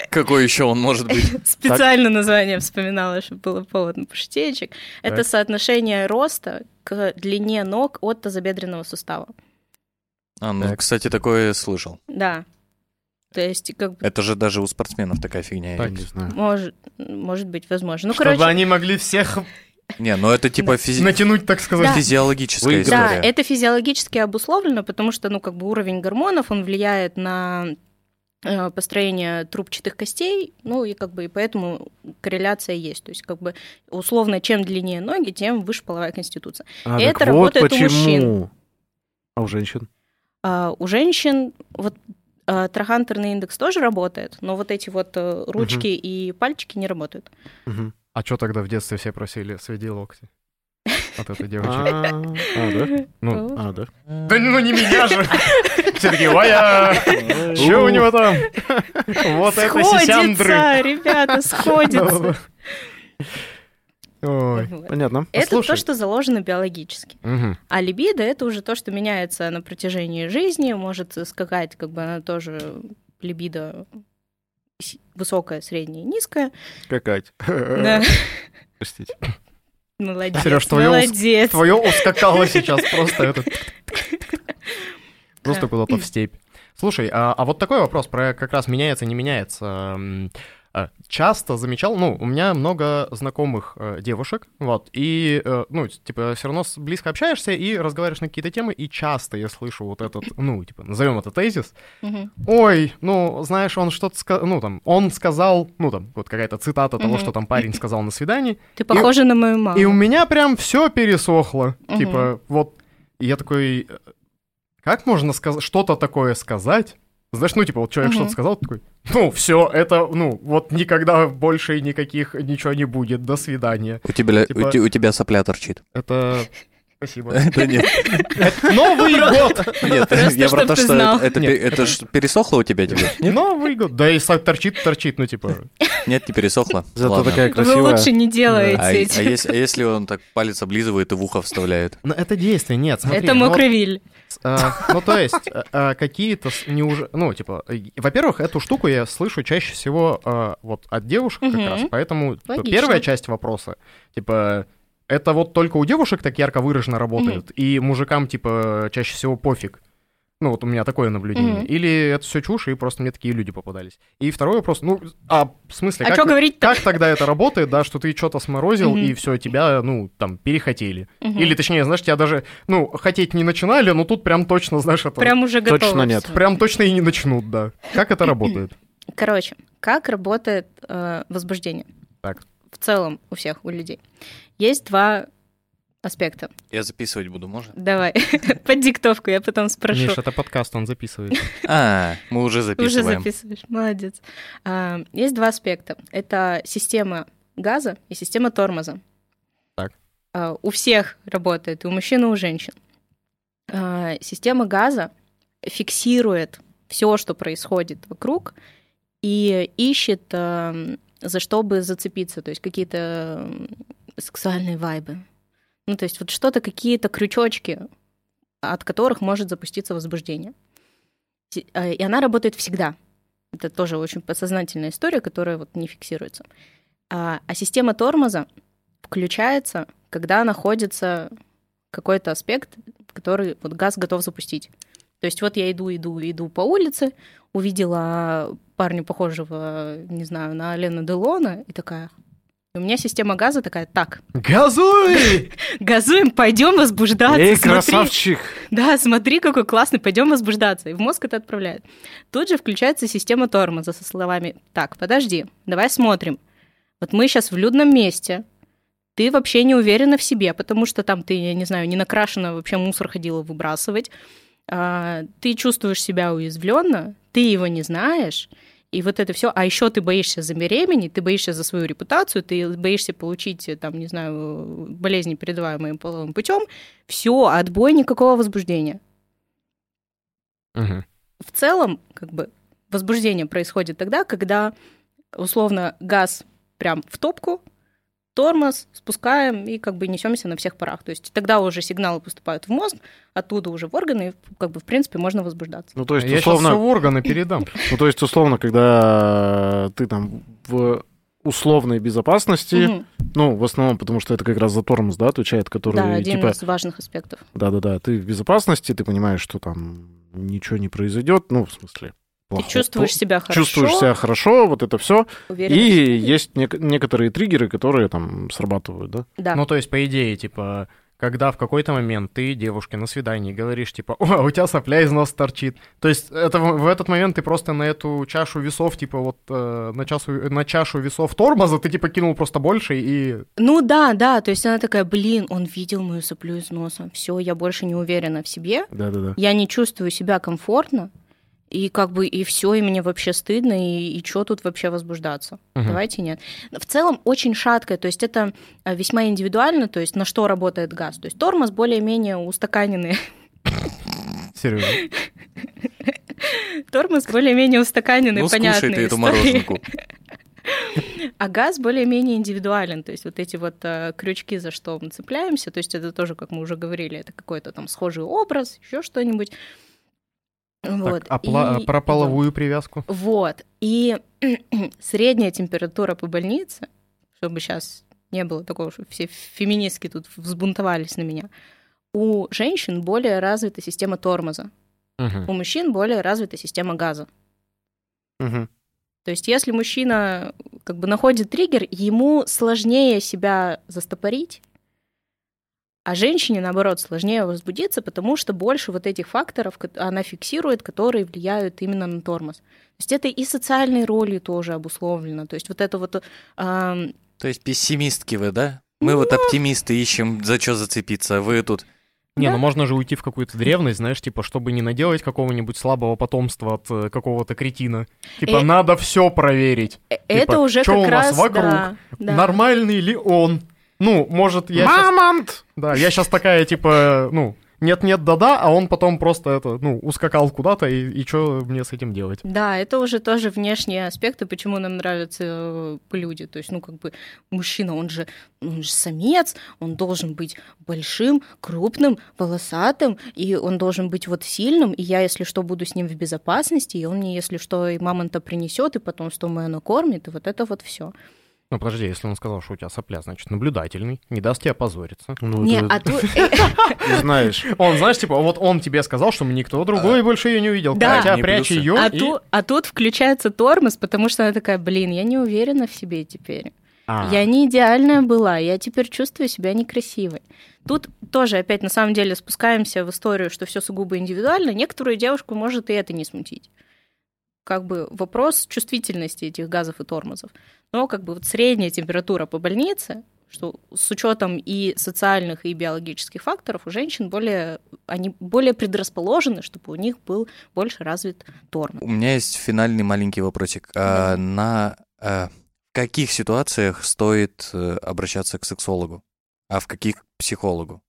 Какой еще он может быть? Специально название вспоминала, чтобы было повод на паштетчик. Это Так. соотношение роста к длине ног от тазобедренного сустава. А, ну, Так. кстати, такое слышал. Да. То есть, как бы, Это же даже у спортсменов такая фигня Так. есть. Не знаю. может, может быть, возможно. Ну, Чтобы короче, они могли всех Не, ну это типа Да. физи- натянуть, так сказать. Да. физиологическая Выиграть. да, история. это физиологически обусловлено, потому что, ну, как бы уровень гормонов, он влияет на э, построение трубчатых костей, ну и как бы и поэтому корреляция есть. То есть как бы условно, чем длиннее ноги, тем выше половая конституция. А, Это так вот работает у почему. мужчин. А у женщин? А у женщин вот а, трахантерный индекс тоже работает, но вот эти вот э, ручки и пальчики не работают. Мгм. А что тогда в детстве все просили? Сведи локти. От этой девочки. А, а, да? Ну, А, да. да ну не меня же! Сергей, Вая! Что у него там? Вот это сисяндры. Ребята, сходится. Ой. Вот. Понятно. Это Слушай. то, что заложено биологически. Мгм. А либидо это уже то, что меняется на протяжении жизни, может скакать, как бы она тоже либидо высокая, средняя, низкая. Скакать. Да. Простите. Молодец, Серёж, твоё ус- молодец. Твое ускакало сейчас просто. Просто Да. куда-то в степь. Слушай, а, а вот такой вопрос про как раз меняется, не меняется. А, Часто замечал, ну, у меня много знакомых э, девушек, вот, и, э, ну, типа, все равно близко общаешься и разговариваешь на какие-то темы, и часто я слышу вот этот, ну, типа, назовем это тезис, Мгм. ой, ну, знаешь, он что-то сказал, ну, там, он сказал, ну, там, вот какая-то цитата того, Мгм. что там парень сказал на свидании, Ты похожа на мою маму. и у меня прям все пересохло. Типа, вот. И я такой. э, Как можно сказать, что-то такое сказать? Знаешь, ну, типа, вот человек Мгм. что-то сказал, такой, ну, все, это, ну, вот никогда больше никаких, ничего не будет, до свидания. У тебя, Типа- у, у тебя сопля торчит. Это... Спасибо. Это нет. Это Новый год! Нет, Просто я про то, что это это ж пересохло у тебя теперь? Новый год. Да и торчит, торчит, ну, типа, Нет, не пересохло. Зато Ладно. такая Вы красивая. лучше не делаете А, а если, а если он так палец облизывает и в ухо вставляет? Но это действие, нет, смотри. Это ну вот, мокрый виль. а, ну, то есть, а, а, какие-то с- не уже... Ну, типа, э, во-первых, эту штуку я слышу чаще всего а, вот от девушек как раз, поэтому первая часть вопроса, типа, это вот только у девушек так ярко выраженно работает, и мужикам, типа, чаще всего пофиг. Ну, вот у меня такое наблюдение. Мгм. Или это все чушь, и просто мне такие люди попадались. И второй вопрос, ну, а в смысле, А как, что говорить-то? как тогда это работает, да, что ты что-то сморозил, Мгм. и все, тебя, ну, там, перехотели. Мгм. Или, точнее, знаешь, тебя даже, ну, хотеть не начинали, но тут прям точно, знаешь, это... Прям уже готово. Точно нет. всё. Прям точно и не начнут, да. Как это работает? Короче, как работает э, возбуждение? Так. В целом у всех, у людей. Есть два аспекта. Я записывать буду, можно? Давай, под диктовку я потом спрошу. Миш, это подкаст, он записывает. А, мы уже Уже записываем. записываешь, молодец. А, есть два аспекта. Это система газа и система тормоза. Так. А, у всех работает, и у мужчин, и у женщин. А, система газа фиксирует все, что происходит вокруг, и ищет, а, за что бы зацепиться, то есть какие-то м, сексуальные вайбы. Ну, то есть вот что-то, какие-то крючочки, от которых может запуститься возбуждение. Э, И она работает всегда. Это тоже очень подсознательная история, которая вот не фиксируется. А, а система тормоза включается, когда находится какой-то аспект, который вот газ готов запустить. То есть вот я иду, иду, иду по улице, увидела парня, похожего, не знаю, на Алена Делона, и такая... У меня система газа такая, так, Газуй! газуем, пойдем возбуждаться. Эй, смотри». красавчик! Да, смотри, какой классный, пойдем возбуждаться. И в мозг это отправляет. Тут же включается система тормоза со словами «Так, подожди, давай смотрим. Вот мы сейчас в людном месте, ты вообще не уверена в себе, потому что там ты, я не знаю, не накрашена, вообще мусор ходила выбрасывать. А, ты чувствуешь себя уязвленно, ты его не знаешь, и вот это все, а еще ты боишься забеременеть, ты боишься за свою репутацию, ты боишься получить, э, там, не знаю, болезни, передаваемые половым путем, все, отбой никакого возбуждения. Мгм. В целом, как бы, возбуждение происходит тогда, когда, условно, газ прям в топку, тормоз, спускаем и как бы несемся на всех парах. То есть тогда уже сигналы поступают в мозг, оттуда уже в органы, и как бы, в принципе, можно возбуждаться. Ну, то есть, Я сейчас условно, все в органы передам. ну, то есть, условно, когда ты там в условной безопасности, Мгм. ну, в основном, потому что это как раз за тормоз, да, отвечает, который, Да, один типа, из важных аспектов. да-да-да, ты в безопасности, ты понимаешь, что там ничего не произойдет, ну, в смысле, Ты чувствуешь себя хорошо, чувствуешь себя хорошо, вот это все. И есть нек- некоторые триггеры, которые там срабатывают, да? Да. Ну, то есть, по идее, типа, когда в какой-то момент ты девушке на свидании говоришь, типа, о, у тебя сопля из носа торчит. То есть, это в, в этот момент ты просто на эту чашу весов, типа, вот, э, на, чашу, на чашу весов тормоза ты, типа, кинул просто больше, и Ну да, да, то есть она такая, блин, он видел мою соплю из носа, все, я больше не уверена в себе, Да-да-да. я не чувствую себя комфортно, и как бы и все, и мне вообще стыдно, и, и что тут вообще возбуждаться? Мгм. Давайте нет. В целом очень шаткое, то есть это а, весьма индивидуально, то есть на что работает газ. То есть тормоз более-менее устаканенный, Серьезно. тормоз более-менее устаканенный, Ну, понятный. ты эту мороженку. А газ более-менее индивидуален, то есть вот эти вот э, крючки, за что мы цепляемся, то есть это тоже, как мы уже говорили, это какой-то там схожий образ, еще что-нибудь. Вот. Так, а пла- И- про половую привязку? Вот. И средняя температура по больнице, чтобы сейчас не было такого, что все феминистки тут взбунтовались на меня, у женщин более развита система тормоза, Мгм. у мужчин более развита система газа. Мгм. То есть если мужчина как бы находит триггер, ему сложнее себя застопорить, а женщине, наоборот, сложнее возбудиться, потому что больше вот этих факторов она фиксирует, которые влияют именно на тормоз. То есть это и социальной ролью тоже обусловлено. То есть вот это вот... ам, То есть пессимистки вы, да? Мы вот оптимисты ищем, за что зацепиться, а вы тут... Не, Да. ну можно же уйти в какую-то древность, знаешь, типа, чтобы не наделать какого-нибудь слабого потомства от э, какого-то кретина. Типа, Э, надо все проверить. э, это Типа, уже чё как у нас раз... вокруг? да, да. Нормальный ли он? Ну, может, я щас- Мамонт! Да, я сейчас такая, типа, ну, нет-нет, да-да, а он потом просто это, ну, ускакал куда-то, и, и что мне с этим делать? Да, это уже тоже внешние аспекты, почему нам нравятся э, люди. То есть, ну, как бы мужчина, он же, он же самец, он должен быть большим, крупным, волосатым, и он должен быть вот сильным, и я, если что, буду с ним в безопасности, и он мне, если что, и мамонта принесет, и потом что мое накормит, и вот это вот все. Ну, подожди, если он сказал, что у тебя сопля, значит, наблюдательный, не даст тебе опозориться. Ну, Не, это- а тут... ты знаешь. Он, знаешь, типа, вот он тебе сказал, что никто другой больше ее не увидел. Да. Одни прячь ее А, а тут включается тормоз, потому что она такая, блин, я не уверена в себе теперь. А, Я не идеальная была, я теперь чувствую себя некрасивой. Тут тоже опять на самом деле спускаемся в историю, что все сугубо индивидуально. Некоторую девушку может и это не смутить. Как бы вопрос чувствительности этих газов и тормозов. Но как бы вот средняя температура по больнице, что с учетом и социальных, и биологических факторов у женщин более, они более предрасположены, чтобы у них был больше развит тормоз. У меня есть финальный маленький вопросик. А, на а, в каких ситуациях стоит э, обращаться к сексологу, а в каких к психологу?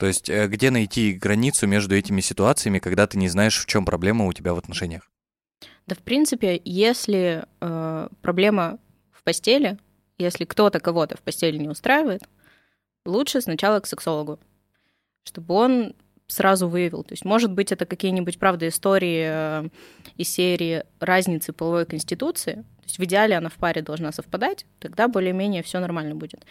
То есть э, где найти границу между этими ситуациями, когда ты не знаешь, в чем проблема у тебя в отношениях? Да, в принципе, если э, проблема в постели, если кто-то кого-то в постели не устраивает, лучше сначала к сексологу, чтобы он сразу выявил. То есть, может быть, это какие-нибудь, правда, истории э, из серии разницы половой конституции. То есть, в идеале она в паре должна совпадать, тогда более-менее все нормально будет.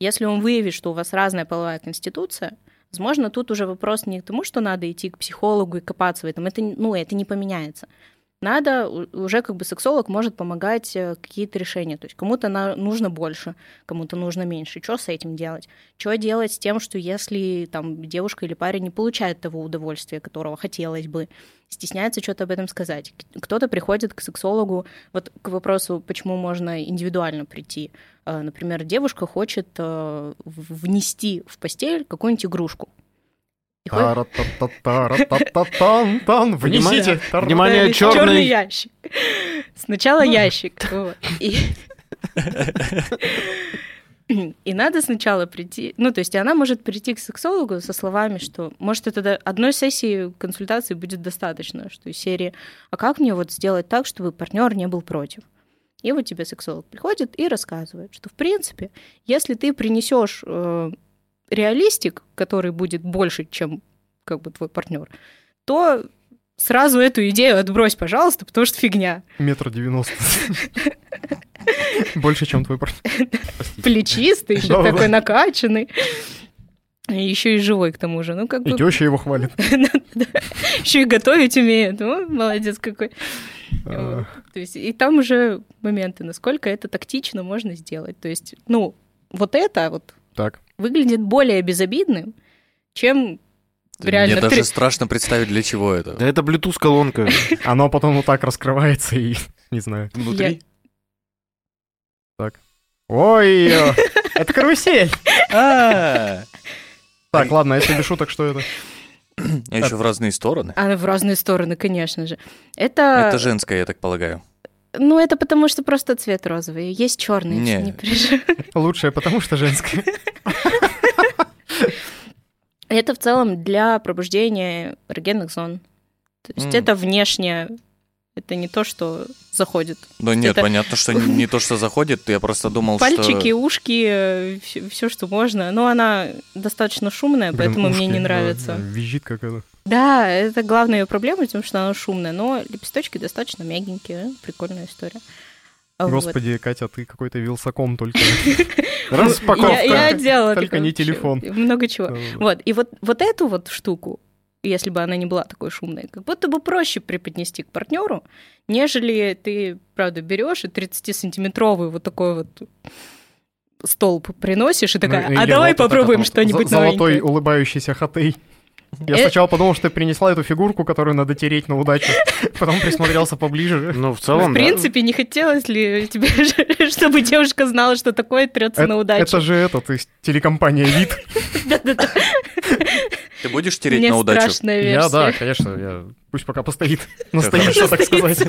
Если он выявит, что у вас разная половая конституция, возможно, тут уже вопрос не к тому, что надо идти к психологу и копаться в этом. Это, ну, это не поменяется надо, уже как бы сексолог может помогать э, какие-то решения. То есть кому-то нужно больше, кому-то нужно меньше. Что с этим делать? Что делать с тем, что если там девушка или парень не получает того удовольствия, которого хотелось бы, стесняется что-то об этом сказать. Кто-то приходит к сексологу, вот к вопросу, почему можно индивидуально прийти. Э, Например, девушка хочет э, внести в постель какую-нибудь игрушку. Внесите. Внимание, черный ящик. Сначала ящик. вот. И... Надо сначала прийти, ну, то есть она может прийти к сексологу со словами, что, может, это одной сессии консультации будет достаточно, что из серии, а как мне вот сделать так, чтобы партнер не был против? И вот тебе сексолог приходит и рассказывает, что, в принципе, если ты принесешь э, реалистик, который будет больше, чем как бы твой партнер, то сразу эту идею отбрось, пожалуйста, потому что фигня. Метр девяносто. Больше, чем твой партнер. Плечистый, еще такой накачанный. Еще и живой к тому же. Ну, как И бы... теща его хвалит. Еще и готовить умеет. Ну, молодец какой. То есть, и там уже моменты, насколько это тактично можно сделать. То есть, ну, вот это вот Так. выглядит более безобидным, чем реально Мне три- даже страшно представить, для чего это. Да это Bluetooth-колонка. Оно потом вот так раскрывается и, не знаю. Внутри? Ой, э, это карусель. А, Так, ладно, если без шуток, что это? А еще в разные стороны. А в разные стороны, конечно же. Это, Это женское, я так полагаю. Ну, это потому что просто цвет розовый. Есть черный, Не. не переживай. Лучшее, потому что женское. Это в целом для пробуждения эрогенных зон. То есть это внешнее, это не то, что заходит. Да нет, Это- понятно, что не не то, что заходит. Я просто думал, Пальчики, что... ушки, все, что можно. Но она достаточно шумная, Блин, поэтому мне не нравится. да, Визжит как это. Да, это главная ее проблема, потому что она шумная. Но лепесточки достаточно мягенькие, прикольная история. А вот. Господи, Катя, ты какой-то вилсаком только. Распаковка. Я, делала Только не телефон. Много чего. Вот, и вот, вот эту вот штуку, если бы она не была такой шумной, как будто бы проще преподнести к партнеру, нежели ты, правда, берешь и 30-сантиметровый вот такой вот столб приносишь и такая, ну, а давай вот попробуем вот что-нибудь за- Золотой новенькое. улыбающийся хатей. Я Э- сначала подумал, что ты принесла эту фигурку, которую надо тереть на удачу. Потом присмотрелся поближе. Ну, в В целом, да. принципе, не хотелось ли тебе, чтобы девушка знала, что такое трется на Это удачу? это же это, то есть телекомпания «Вид». Да-да-да. Ты будешь тереть Мне на удачу? страшная Я, да, конечно, я... пусть пока постоит. Всё Настоит, хорошо. так сказать.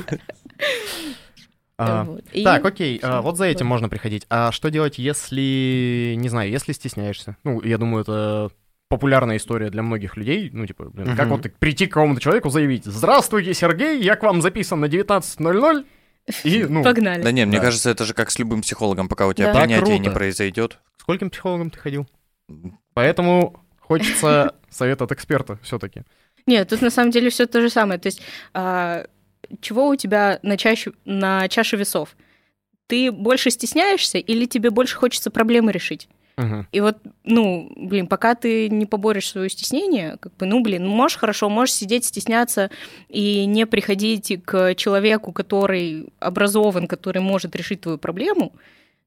А, Вот. И- Так, окей, а, вот за этим можно приходить. А что делать, если, не знаю, если стесняешься? Ну, я думаю, это популярная история для многих людей. Ну, типа, блин, как Мгм. вот прийти к какому-то человеку, заявить, здравствуйте, Сергей, я к вам записан на 19.00, и, ну, Погнали. Да не, мне Да. кажется, это же как с любым психологом, пока у тебя Да. принятие не Круто. произойдет. скольким психологам ты ходил? Поэтому хочется совет от эксперта все-таки. Нет, тут на самом деле все то же самое. То есть, а, чего у тебя на, чаще, на чаше весов? Ты больше стесняешься или тебе больше хочется проблемы решить? И вот, ну, блин, пока ты не поборешь свое стеснение, как бы, ну, блин, можешь хорошо, можешь сидеть, стесняться и не приходить к человеку, который образован, который может решить твою проблему,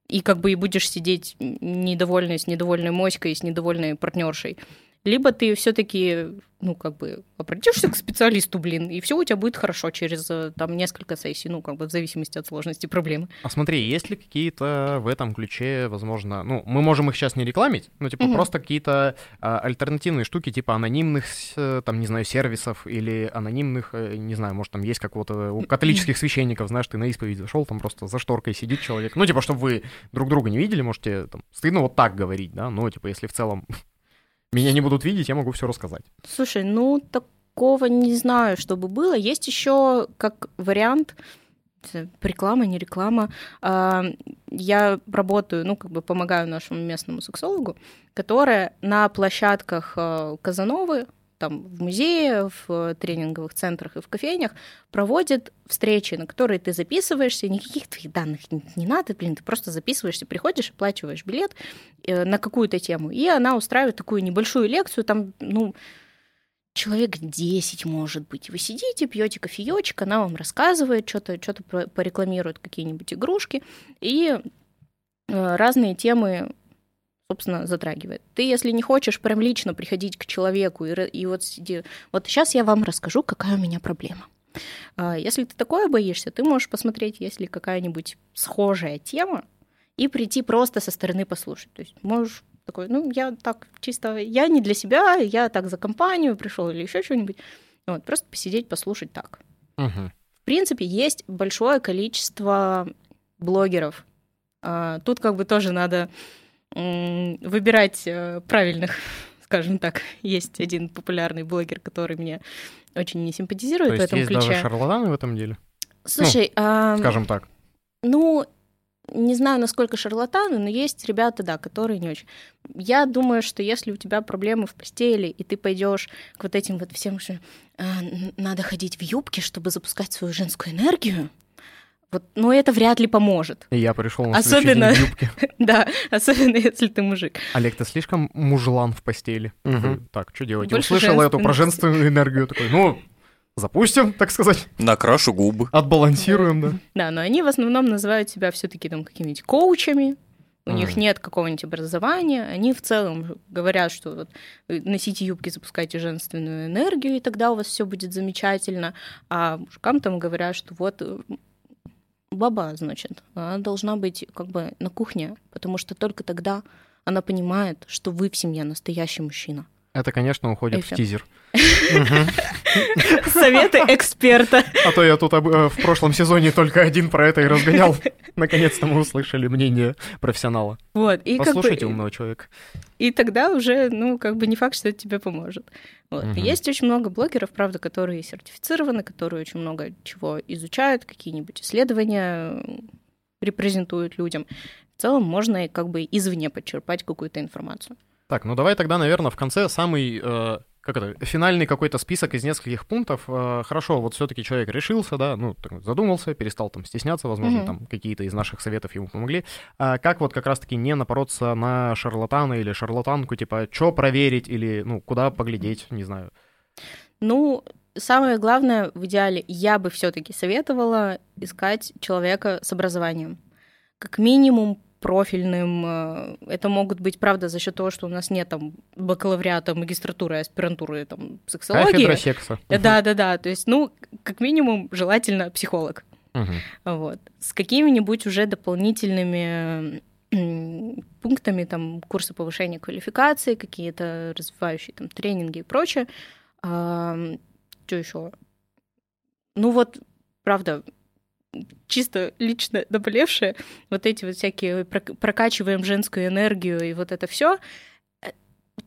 и как бы и будешь сидеть недовольной с недовольной моськой, с недовольной партнершей. Либо ты все-таки, ну, как бы, обратишься к специалисту, блин, и все у тебя будет хорошо через э, там несколько сессий, ну, как бы в зависимости от сложности проблемы. А смотри, есть ли какие-то в этом ключе, возможно, ну, мы можем их сейчас не рекламить, но типа Мгм. просто какие-то а, альтернативные штуки, типа анонимных, э, там, не знаю, сервисов или анонимных, э, не знаю, может, там есть какого-то у католических священников, знаешь, ты на исповедь зашел, там просто за шторкой сидит человек. Ну, типа, чтобы вы друг друга не видели, можете, там, стыдно вот так говорить, да, но, типа, если в целом меня не будут видеть, я могу все рассказать. Слушай, ну такого не знаю, чтобы было. Есть еще как вариант реклама, не реклама. а, Я работаю, ну, как бы помогаю нашему местному сексологу, которая на площадках э, Казановы, там в музее, в э, тренинговых центрах и в кофейнях проводит встречи, на которые ты записываешься, никаких твоих данных не, не надо, блин, ты просто записываешься, приходишь, оплачиваешь билет э, на какую-то тему, и она устраивает такую небольшую лекцию, там, ну, человек 10, может быть. Вы сидите, пьете кофеечек, она вам рассказывает, что-то что порекламирует какие-нибудь игрушки, и э, разные темы собственно, затрагивает. Ты, если не хочешь прям лично приходить к человеку и, и вот сиди, вот сейчас я вам расскажу, какая у меня проблема. А, Если ты такое боишься, ты можешь посмотреть, есть ли какая-нибудь схожая тема, и прийти просто со стороны послушать. То есть можешь такой, ну, я так чисто, я не для себя, я так за компанию пришел или еще что-нибудь. Вот, просто посидеть, послушать так. Мгм. В принципе, есть большое количество блогеров. А, Тут как бы тоже надо выбирать э, правильных, скажем так. Есть один популярный блогер, который мне очень не То симпатизирует в есть этом есть ключе. даже шарлатаны в этом деле, Слушай, а, скажем так. ну, не знаю, насколько шарлатаны, но есть ребята, да, которые не очень. Я думаю, что если у тебя проблемы в постели, и ты пойдешь к вот этим вот всем, что н- надо ходить в юбке, чтобы запускать свою женскую энергию, вот, ну, это вряд ли поможет. И я пришел на Особенно- следующий день в юбке. Да, особенно если ты мужик. Олег, ты слишком мужлан в постели. Такой, Так, что делать? Больше Услышал эту про женственную энергию. Такой, ну, запустим, так сказать. Накрашу губы. Отбалансируем, да. Да, но они в основном называют себя все-таки там какими-нибудь коучами. У них Мгм. нет какого-нибудь образования. Они в целом говорят, что вот вы носите юбки, запускайте женственную энергию, и тогда у вас все будет замечательно. А мужикам там говорят, что вот э, баба, значит, она должна быть как бы на кухне, потому что только тогда она понимает, что вы в семье настоящий мужчина. Это, конечно, уходит в Эфир. тизер. Советы эксперта. А то я тут э, в прошлом сезоне только один про это и разгонял. Наконец-то мы услышали мнение профессионала. Вот, и как бы- Послушайте умного человека. И тогда уже, ну, как бы не факт, что это тебе поможет. Вот. Мгм. Есть очень много блогеров, правда, которые сертифицированы, которые очень много чего изучают, какие-нибудь исследования репрезентуют людям. В целом можно как бы извне подчерпать какую-то информацию. Так, ну давай тогда, наверное, в конце самый, э, как это, финальный какой-то список из нескольких пунктов. Э, хорошо, вот все-таки человек решился, да, ну, задумался, перестал там стесняться, возможно, Мгм. там какие-то из наших советов ему помогли. А как вот как раз-таки не напороться на шарлатана или шарлатанку, типа, что проверить или, ну, куда поглядеть, не знаю. Ну, самое главное, в идеале, я бы все-таки советовала искать человека с образованием. Как минимум профильным. э, Это могут быть, правда, за счет того, что у нас нет там бакалавриата, магистратуры, аспирантуры там, сексологии. Кафедра секса. Да, да, да. То есть, ну, как минимум, желательно психолог. Мгм. Вот. С какими-нибудь уже дополнительными пунктами, там, курсы повышения квалификации, какие-то развивающие там тренинги и прочее. что еще? Ну вот, правда, чисто лично наболевшее, вот эти вот всякие прок- прокачиваем женскую энергию и вот это все.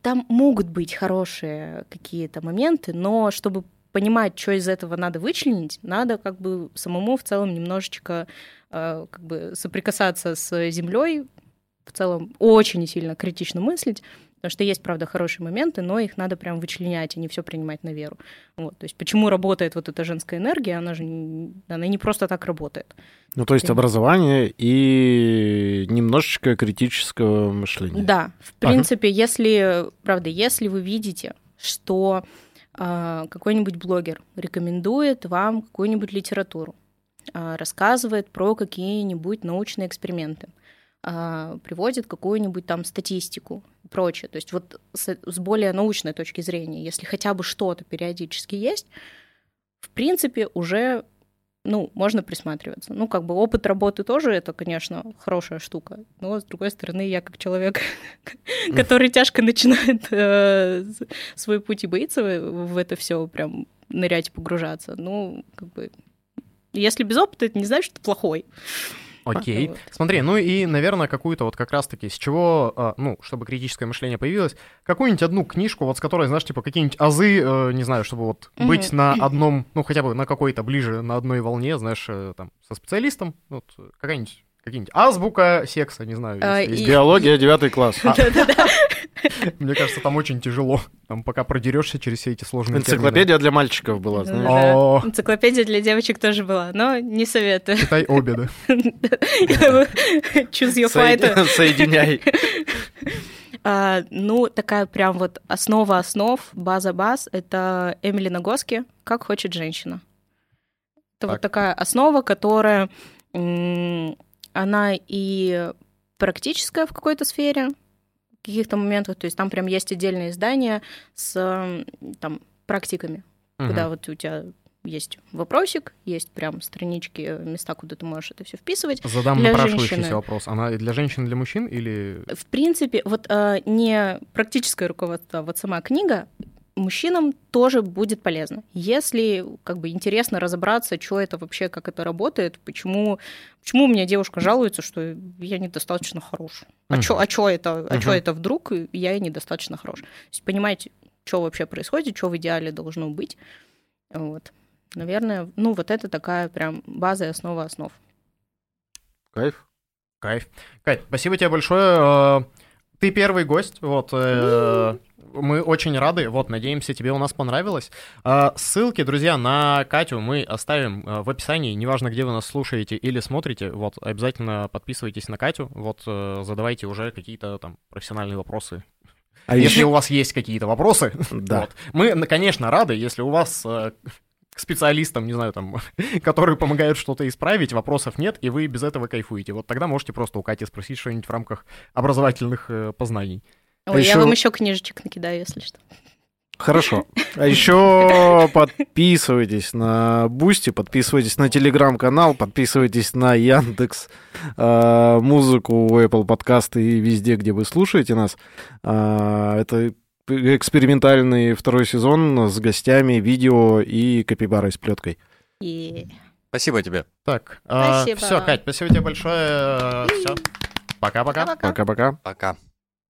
там могут быть хорошие какие-то моменты, но чтобы понимать, что из этого надо вычленить, надо как бы самому в целом немножечко э, как бы соприкасаться с землей, в целом очень сильно критично мыслить, потому что есть, правда, хорошие моменты, но их надо прям вычленять, а не все принимать на веру. Вот, то есть почему работает вот эта женская энергия, она же она не просто так работает. Ну, то есть образование и немножечко критического мышления. Да, в принципе, если, правда, если вы видите, что а, какой-нибудь блогер рекомендует вам какую-нибудь литературу, а, рассказывает про какие-нибудь научные эксперименты, приводит какую-нибудь там статистику и прочее. То есть вот с, с более научной точки зрения, если хотя бы что-то периодически есть, в принципе, уже ну, можно присматриваться. Ну, как бы опыт работы тоже это, конечно, хорошая штука. Но, с другой стороны, я как человек, который тяжко начинает э, свой путь и боится в это все прям нырять и погружаться. Ну, как бы, если без опыта, это не значит, что ты плохой. Окей. Вот. Смотри, ну и, наверное, какую-то вот как раз-таки, с чего, а, ну, чтобы критическое мышление появилось, какую-нибудь одну книжку, вот с которой, знаешь, типа какие-нибудь азы, э, не знаю, чтобы вот быть на одном, ну, хотя бы на какой-то ближе, на одной волне, знаешь, э, там, со специалистом, вот, э, какая-нибудь, какие-нибудь азбука секса, не знаю. А, и- Биология, девятый класс. Мне кажется, там очень тяжело. Там пока продерешься через все эти сложные термины. Энциклопедия для мальчиков была, знаешь. Да. Энциклопедия для девочек тоже была, но не советую. Читай обе, да. Choose your fighter. Соединяй-. А, ну, такая прям вот основа основ, база баз, это Эмили Нагоски «Как хочет женщина». Это Так. вот такая основа, которая, она и практическая в какой-то сфере, каких-то моментах, то есть там прям есть отдельные издания с там, практиками, когда Мгм. вот у тебя есть вопросик, есть прям странички, места, куда ты можешь это все вписывать. Задам для напрашивающийся женщины. вопрос. Она для женщин, для мужчин или... В принципе, вот э, не практическое руководство, а вот сама книга мужчинам тоже будет полезно. Если как бы интересно разобраться, что это вообще, как это работает, почему, почему у меня девушка жалуется, что я недостаточно хорош. А Мгм. что а чё это, а чё Мгм. это вдруг я недостаточно хорош? То есть понимать, что вообще происходит, что в идеале должно быть. Вот. Наверное, ну вот это такая прям база и основа основ. Кайф. Кайф. Кать, спасибо тебе большое. Э, Ты первый гость, вот. э, Мы очень рады, вот, надеемся, тебе у нас понравилось. А, Ссылки, друзья, на Катю мы оставим э, в описании, неважно, где вы нас слушаете или смотрите, вот, обязательно подписывайтесь на Катю, вот, э, задавайте уже какие-то там профессиональные вопросы. А Если еще... у вас есть какие-то вопросы, Да. вот. Мы, конечно, рады, если у вас э, к специалистам, не знаю, там, которые помогают что-то исправить, вопросов нет, и вы без этого кайфуете. Вот тогда можете просто у Кати спросить что-нибудь в рамках образовательных э, познаний. А Ой, я вам еще книжечек накидаю, если что. Хорошо. А еще подписывайтесь на Boosty, подписывайтесь на Телеграм-канал, подписывайтесь на Яндекс э, музыку, Apple подкасты и везде, где вы слушаете нас. А, Это экспериментальный второй сезон с гостями, видео и копибарой с плеткой. И Спасибо тебе. Так, Спасибо. все, Кать, спасибо тебе большое. Все. Пока-пока. пока-пока. Пока-пока. Пока.